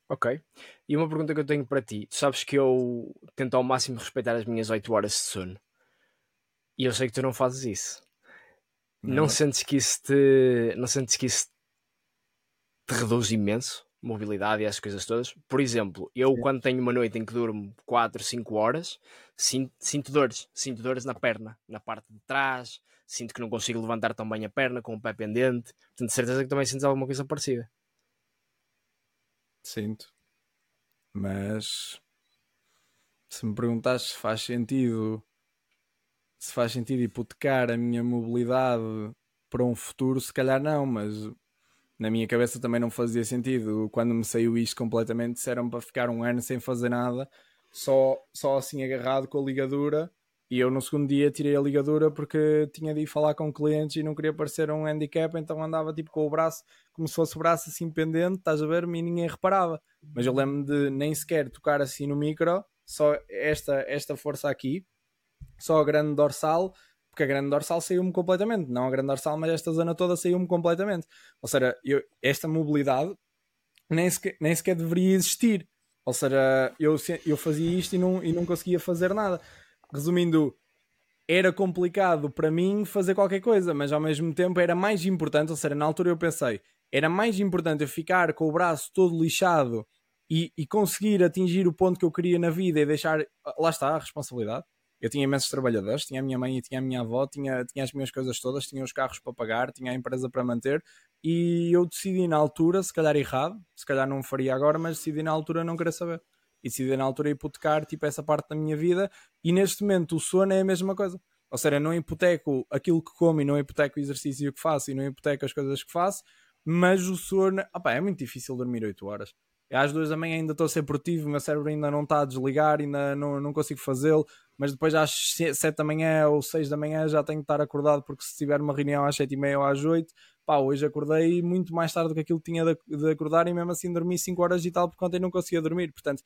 Ok. E uma pergunta que eu tenho para ti. Tu sabes que eu tento ao máximo respeitar as minhas 8 horas de sono. E eu sei que tu não fazes isso. Não, não sentes que isso te. Não sentes que isso te reduz imenso? Mobilidade e essas coisas todas. Por exemplo, eu Sim. quando tenho uma noite em que durmo 4, 5 horas, sinto, sinto dores. Sinto dores na perna, na parte de trás. Sinto que não consigo levantar tão bem a perna com o pé pendente. Portanto, de certeza que também sentes alguma coisa parecida. Sinto. Mas se me perguntas se faz sentido se faz sentido hipotecar a minha mobilidade para um futuro, se calhar não, mas na minha cabeça também não fazia sentido. Quando me saiu isto completamente, disseram para ficar um ano sem fazer nada, só, só assim agarrado com a ligadura e eu no segundo dia tirei a ligadura porque tinha de ir falar com clientes e não queria parecer um handicap, então andava tipo com o braço, como se fosse o braço assim pendente, estás a ver? E ninguém reparava. Mas eu lembro de nem sequer tocar assim no micro, só esta, esta força aqui, só a grande dorsal, porque a grande dorsal saiu-me completamente. Não a grande dorsal, mas esta zona toda saiu-me completamente. Ou seja, eu, esta mobilidade nem sequer, nem sequer deveria existir. Ou seja, eu, eu fazia isto e não, e não conseguia fazer nada resumindo, era complicado para mim fazer qualquer coisa, mas ao mesmo tempo era mais importante, ou seja, na altura eu pensei, era mais importante eu ficar com o braço todo lixado e, e conseguir atingir o ponto que eu queria na vida e deixar, lá está a responsabilidade. Eu tinha imensos trabalhadores, tinha a minha mãe e tinha a minha avó, tinha, tinha as minhas coisas todas, tinha os carros para pagar, tinha a empresa para manter e eu decidi na altura, se calhar errado, se calhar não faria agora, mas decidi na altura não querer saber e decidi na altura hipotecar tipo, essa parte da minha vida e neste momento o sono é a mesma coisa. Ou seja, não hipoteco aquilo que como e não hipoteco o exercício que faço e não hipoteco as coisas que faço, mas o sono, opa, é muito difícil dormir 8 horas. Às duas da manhã ainda estou a ser produtivo, o meu cérebro ainda não está a desligar, ainda não, não consigo fazê-lo, mas depois às 7 da manhã ou 6 da manhã já tenho que estar acordado porque se tiver uma reunião às 7 e meia ou às 8, pá, hoje acordei muito mais tarde do que aquilo que tinha de, acordar e mesmo assim dormi 5 horas e tal porque ontem não conseguia dormir. Portanto,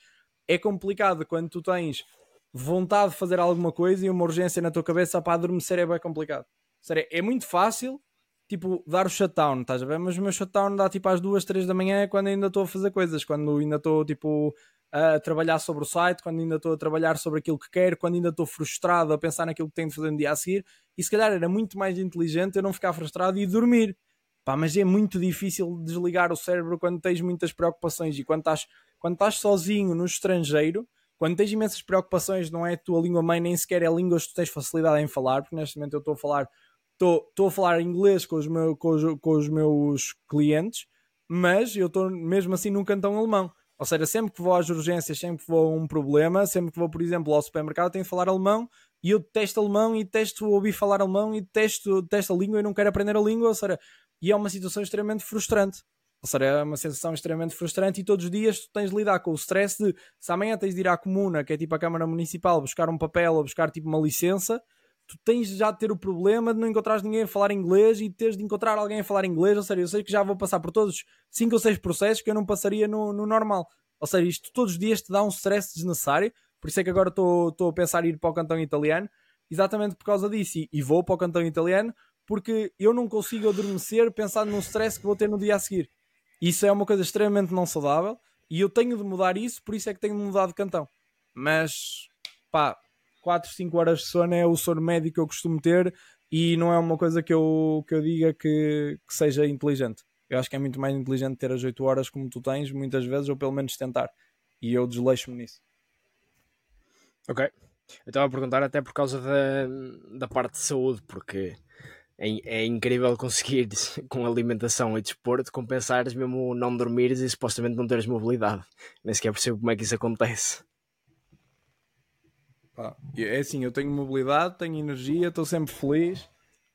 é complicado quando tu tens vontade de fazer alguma coisa e uma urgência na tua cabeça para adormecer é bem complicado. Sério, é muito fácil, tipo, dar o shutdown, estás a ver? Mas o meu shutdown dá tipo às duas, três da manhã quando ainda estou a fazer coisas, quando ainda estou tipo a trabalhar sobre o site, quando ainda estou a trabalhar sobre aquilo que quero, quando ainda estou frustrado a pensar naquilo que tenho de fazer no dia a seguir. E se calhar era muito mais inteligente eu não ficar frustrado e dormir. Pá, mas é muito difícil desligar o cérebro quando tens muitas preocupações e quando estás quando estás sozinho no estrangeiro, quando tens imensas preocupações, não é a tua língua mãe, nem sequer é a língua que tu tens facilidade em falar, porque neste momento eu estou a falar, estou, a falar inglês com os, meu, com, os, com os meus clientes, mas eu estou mesmo assim num cantão alemão. Ou seja, sempre que vou às urgências, sempre que vou a um problema, sempre que vou, por exemplo, ao supermercado, tenho que falar alemão e eu detesto alemão e detesto ouvir falar alemão e detesto, detesto a língua e não quero aprender a língua. Ou seja, e é uma situação extremamente frustrante. Seja, é uma sensação extremamente frustrante e todos os dias tu tens de lidar com o stress de se amanhã tens de ir à comuna, que é tipo a Câmara Municipal, buscar um papel ou buscar tipo uma licença, tu tens já de ter o problema de não encontrar ninguém a falar inglês e teres de encontrar alguém a falar inglês. Ou seja, eu sei que já vou passar por todos 5 ou 6 processos que eu não passaria no, no normal. Ou seja, isto todos os dias te dá um stress desnecessário. Por isso é que agora estou a pensar em ir para o cantão italiano, exatamente por causa disso. E, e vou para o cantão italiano porque eu não consigo adormecer pensando no stress que vou ter no dia a seguir. Isso é uma coisa extremamente não saudável e eu tenho de mudar isso, por isso é que tenho de mudar de cantão. Mas, pá, 4, 5 horas de sono é o sono médio que eu costumo ter e não é uma coisa que eu, que eu diga que, que seja inteligente. Eu acho que é muito mais inteligente ter as 8 horas como tu tens, muitas vezes, ou pelo menos tentar. E eu desleixo-me nisso. Ok. Eu estava a perguntar até por causa da, da parte de saúde, porque é, é incrível conseguir com alimentação e desporto compensares mesmo não dormires e supostamente não teres mobilidade. Nem sequer percebo como é que isso acontece. é assim, eu tenho mobilidade, tenho energia, estou sempre feliz.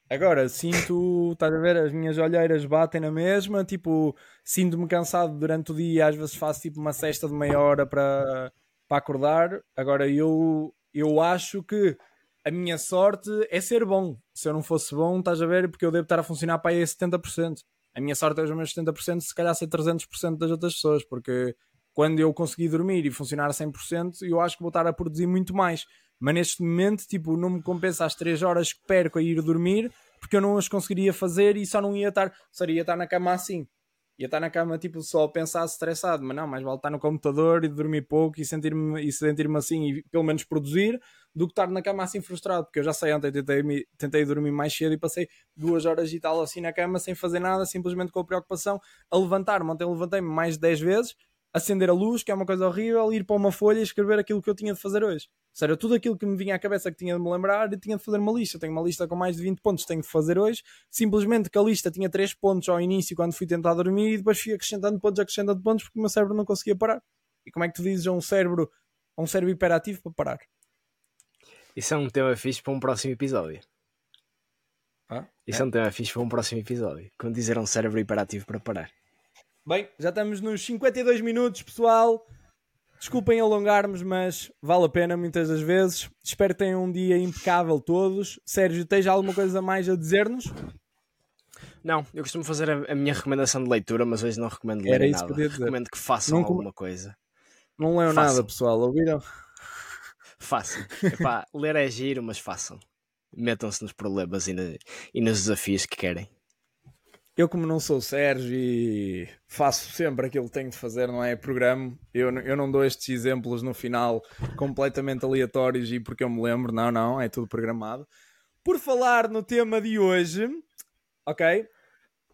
Agora, sinto, estás a ver, as minhas olheiras batem na mesma, tipo, sinto-me cansado durante o dia, às vezes faço tipo uma cesta de meia hora para, para acordar. Agora, eu, eu acho que a minha sorte é ser bom. Se eu não fosse bom, estás a ver, porque eu devo estar a funcionar para aí a 70%. A minha sorte é os meus 70%, se calhar ser 300% das outras pessoas, porque quando eu conseguir dormir e funcionar a 100%, eu acho que vou estar a produzir muito mais. Mas neste momento, tipo, não me compensa as 3 horas que perco a ir dormir, porque eu não as conseguiria fazer e só não ia estar, seria estar na cama assim ia estar na cama tipo só a pensar estressado, mas não, mais vale estar no computador e dormir pouco e sentir-me e sentir-me assim e pelo menos produzir do que estar na cama assim frustrado, porque eu já sei ontem tentei, tentei dormir mais cedo e passei duas horas e tal assim na cama sem fazer nada, simplesmente com a preocupação a levantar-me, ontem levantei-me mais de 10 vezes acender a luz, que é uma coisa horrível, ir para uma folha e escrever aquilo que eu tinha de fazer hoje. Ou seja, tudo aquilo que me vinha à cabeça que tinha de me lembrar, eu tinha de fazer uma lista. Tenho uma lista com mais de 20 pontos que tenho de fazer hoje. Simplesmente que a lista tinha 3 pontos ao início quando fui tentar dormir e depois fui acrescentando pontos, acrescentando pontos porque o meu cérebro não conseguia parar. E como é que tu dizes a um cérebro, a um cérebro hiperativo para parar? Isso é um tema fixe para um próximo episódio. Ah, Isso é? é um tema fixe para um próximo episódio. Como dizer um cérebro hiperativo para parar. Bem, já estamos nos 52 minutos, pessoal. Desculpem alongarmos, mas vale a pena muitas das vezes. Espero que tenham um dia impecável todos. Sérgio, tens alguma coisa mais a dizer-nos? Não, eu costumo fazer a, a, minha recomendação de leitura, mas hoje não recomendo ler Era nada. Que recomendo que façam não, alguma coisa. Não leiam nada, pessoal, ouviram? Façam. Epá, ler é giro, mas façam. Metam-se nos problemas e, na, e nos desafios que querem eu como não sou Sérgio e faço sempre aquilo que tenho de fazer, não é? Programa, eu, eu não dou estes exemplos no final completamente aleatórios e porque eu me lembro, não, não, é tudo programado. Por falar no tema de hoje, ok?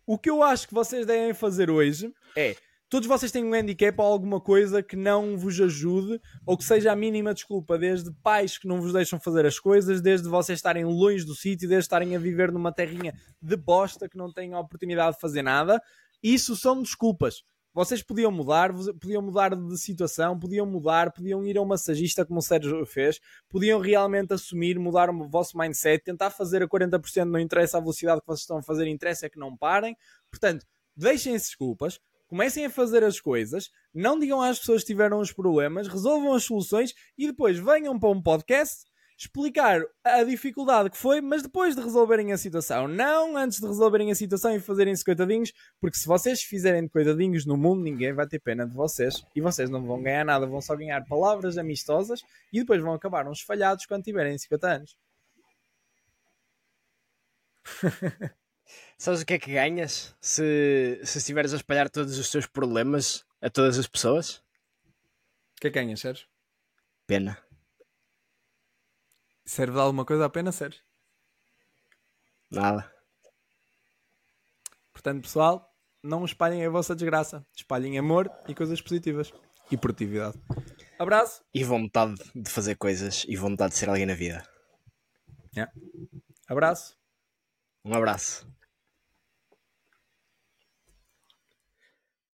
O que eu acho que vocês devem fazer hoje é todos vocês têm um handicap ou alguma coisa que não vos ajude ou que seja a mínima desculpa, desde pais que não vos deixam fazer as coisas, desde vocês estarem longe do sítio, desde estarem a viver numa terrinha de bosta que não têm a oportunidade de fazer nada. Isso são desculpas. Vocês podiam mudar, podiam mudar de situação, podiam mudar, podiam ir a um massagista como o Sérgio fez, podiam realmente assumir, mudar o vosso mindset, tentar fazer a 40%, não interessa a velocidade que vocês estão a fazer, interessa é que não parem. Portanto, deixem desculpas, comecem a fazer as coisas, não digam às pessoas que tiveram os problemas, resolvam as soluções e depois venham para um podcast explicar a dificuldade que foi, mas depois de resolverem a situação. Não antes de resolverem a situação e fazerem-se coitadinhos, porque se vocês fizerem de coitadinhos no mundo, ninguém vai ter pena de vocês e vocês não vão ganhar nada, vão só ganhar palavras amistosas e depois vão acabar uns falhados quando tiverem 50 anos. Sabes o que é que ganhas se, se estiveres a espalhar todos os teus problemas a todas as pessoas? O que é que ganhas, Sérgio? Pena. Serve de alguma coisa a pena, Sérgio? Nada. Portanto, pessoal, não espalhem a vossa desgraça. Espalhem amor e coisas positivas. E produtividade. Abraço. E vontade de fazer coisas e vontade de ser alguém na vida. Yeah. Abraço. Um abraço.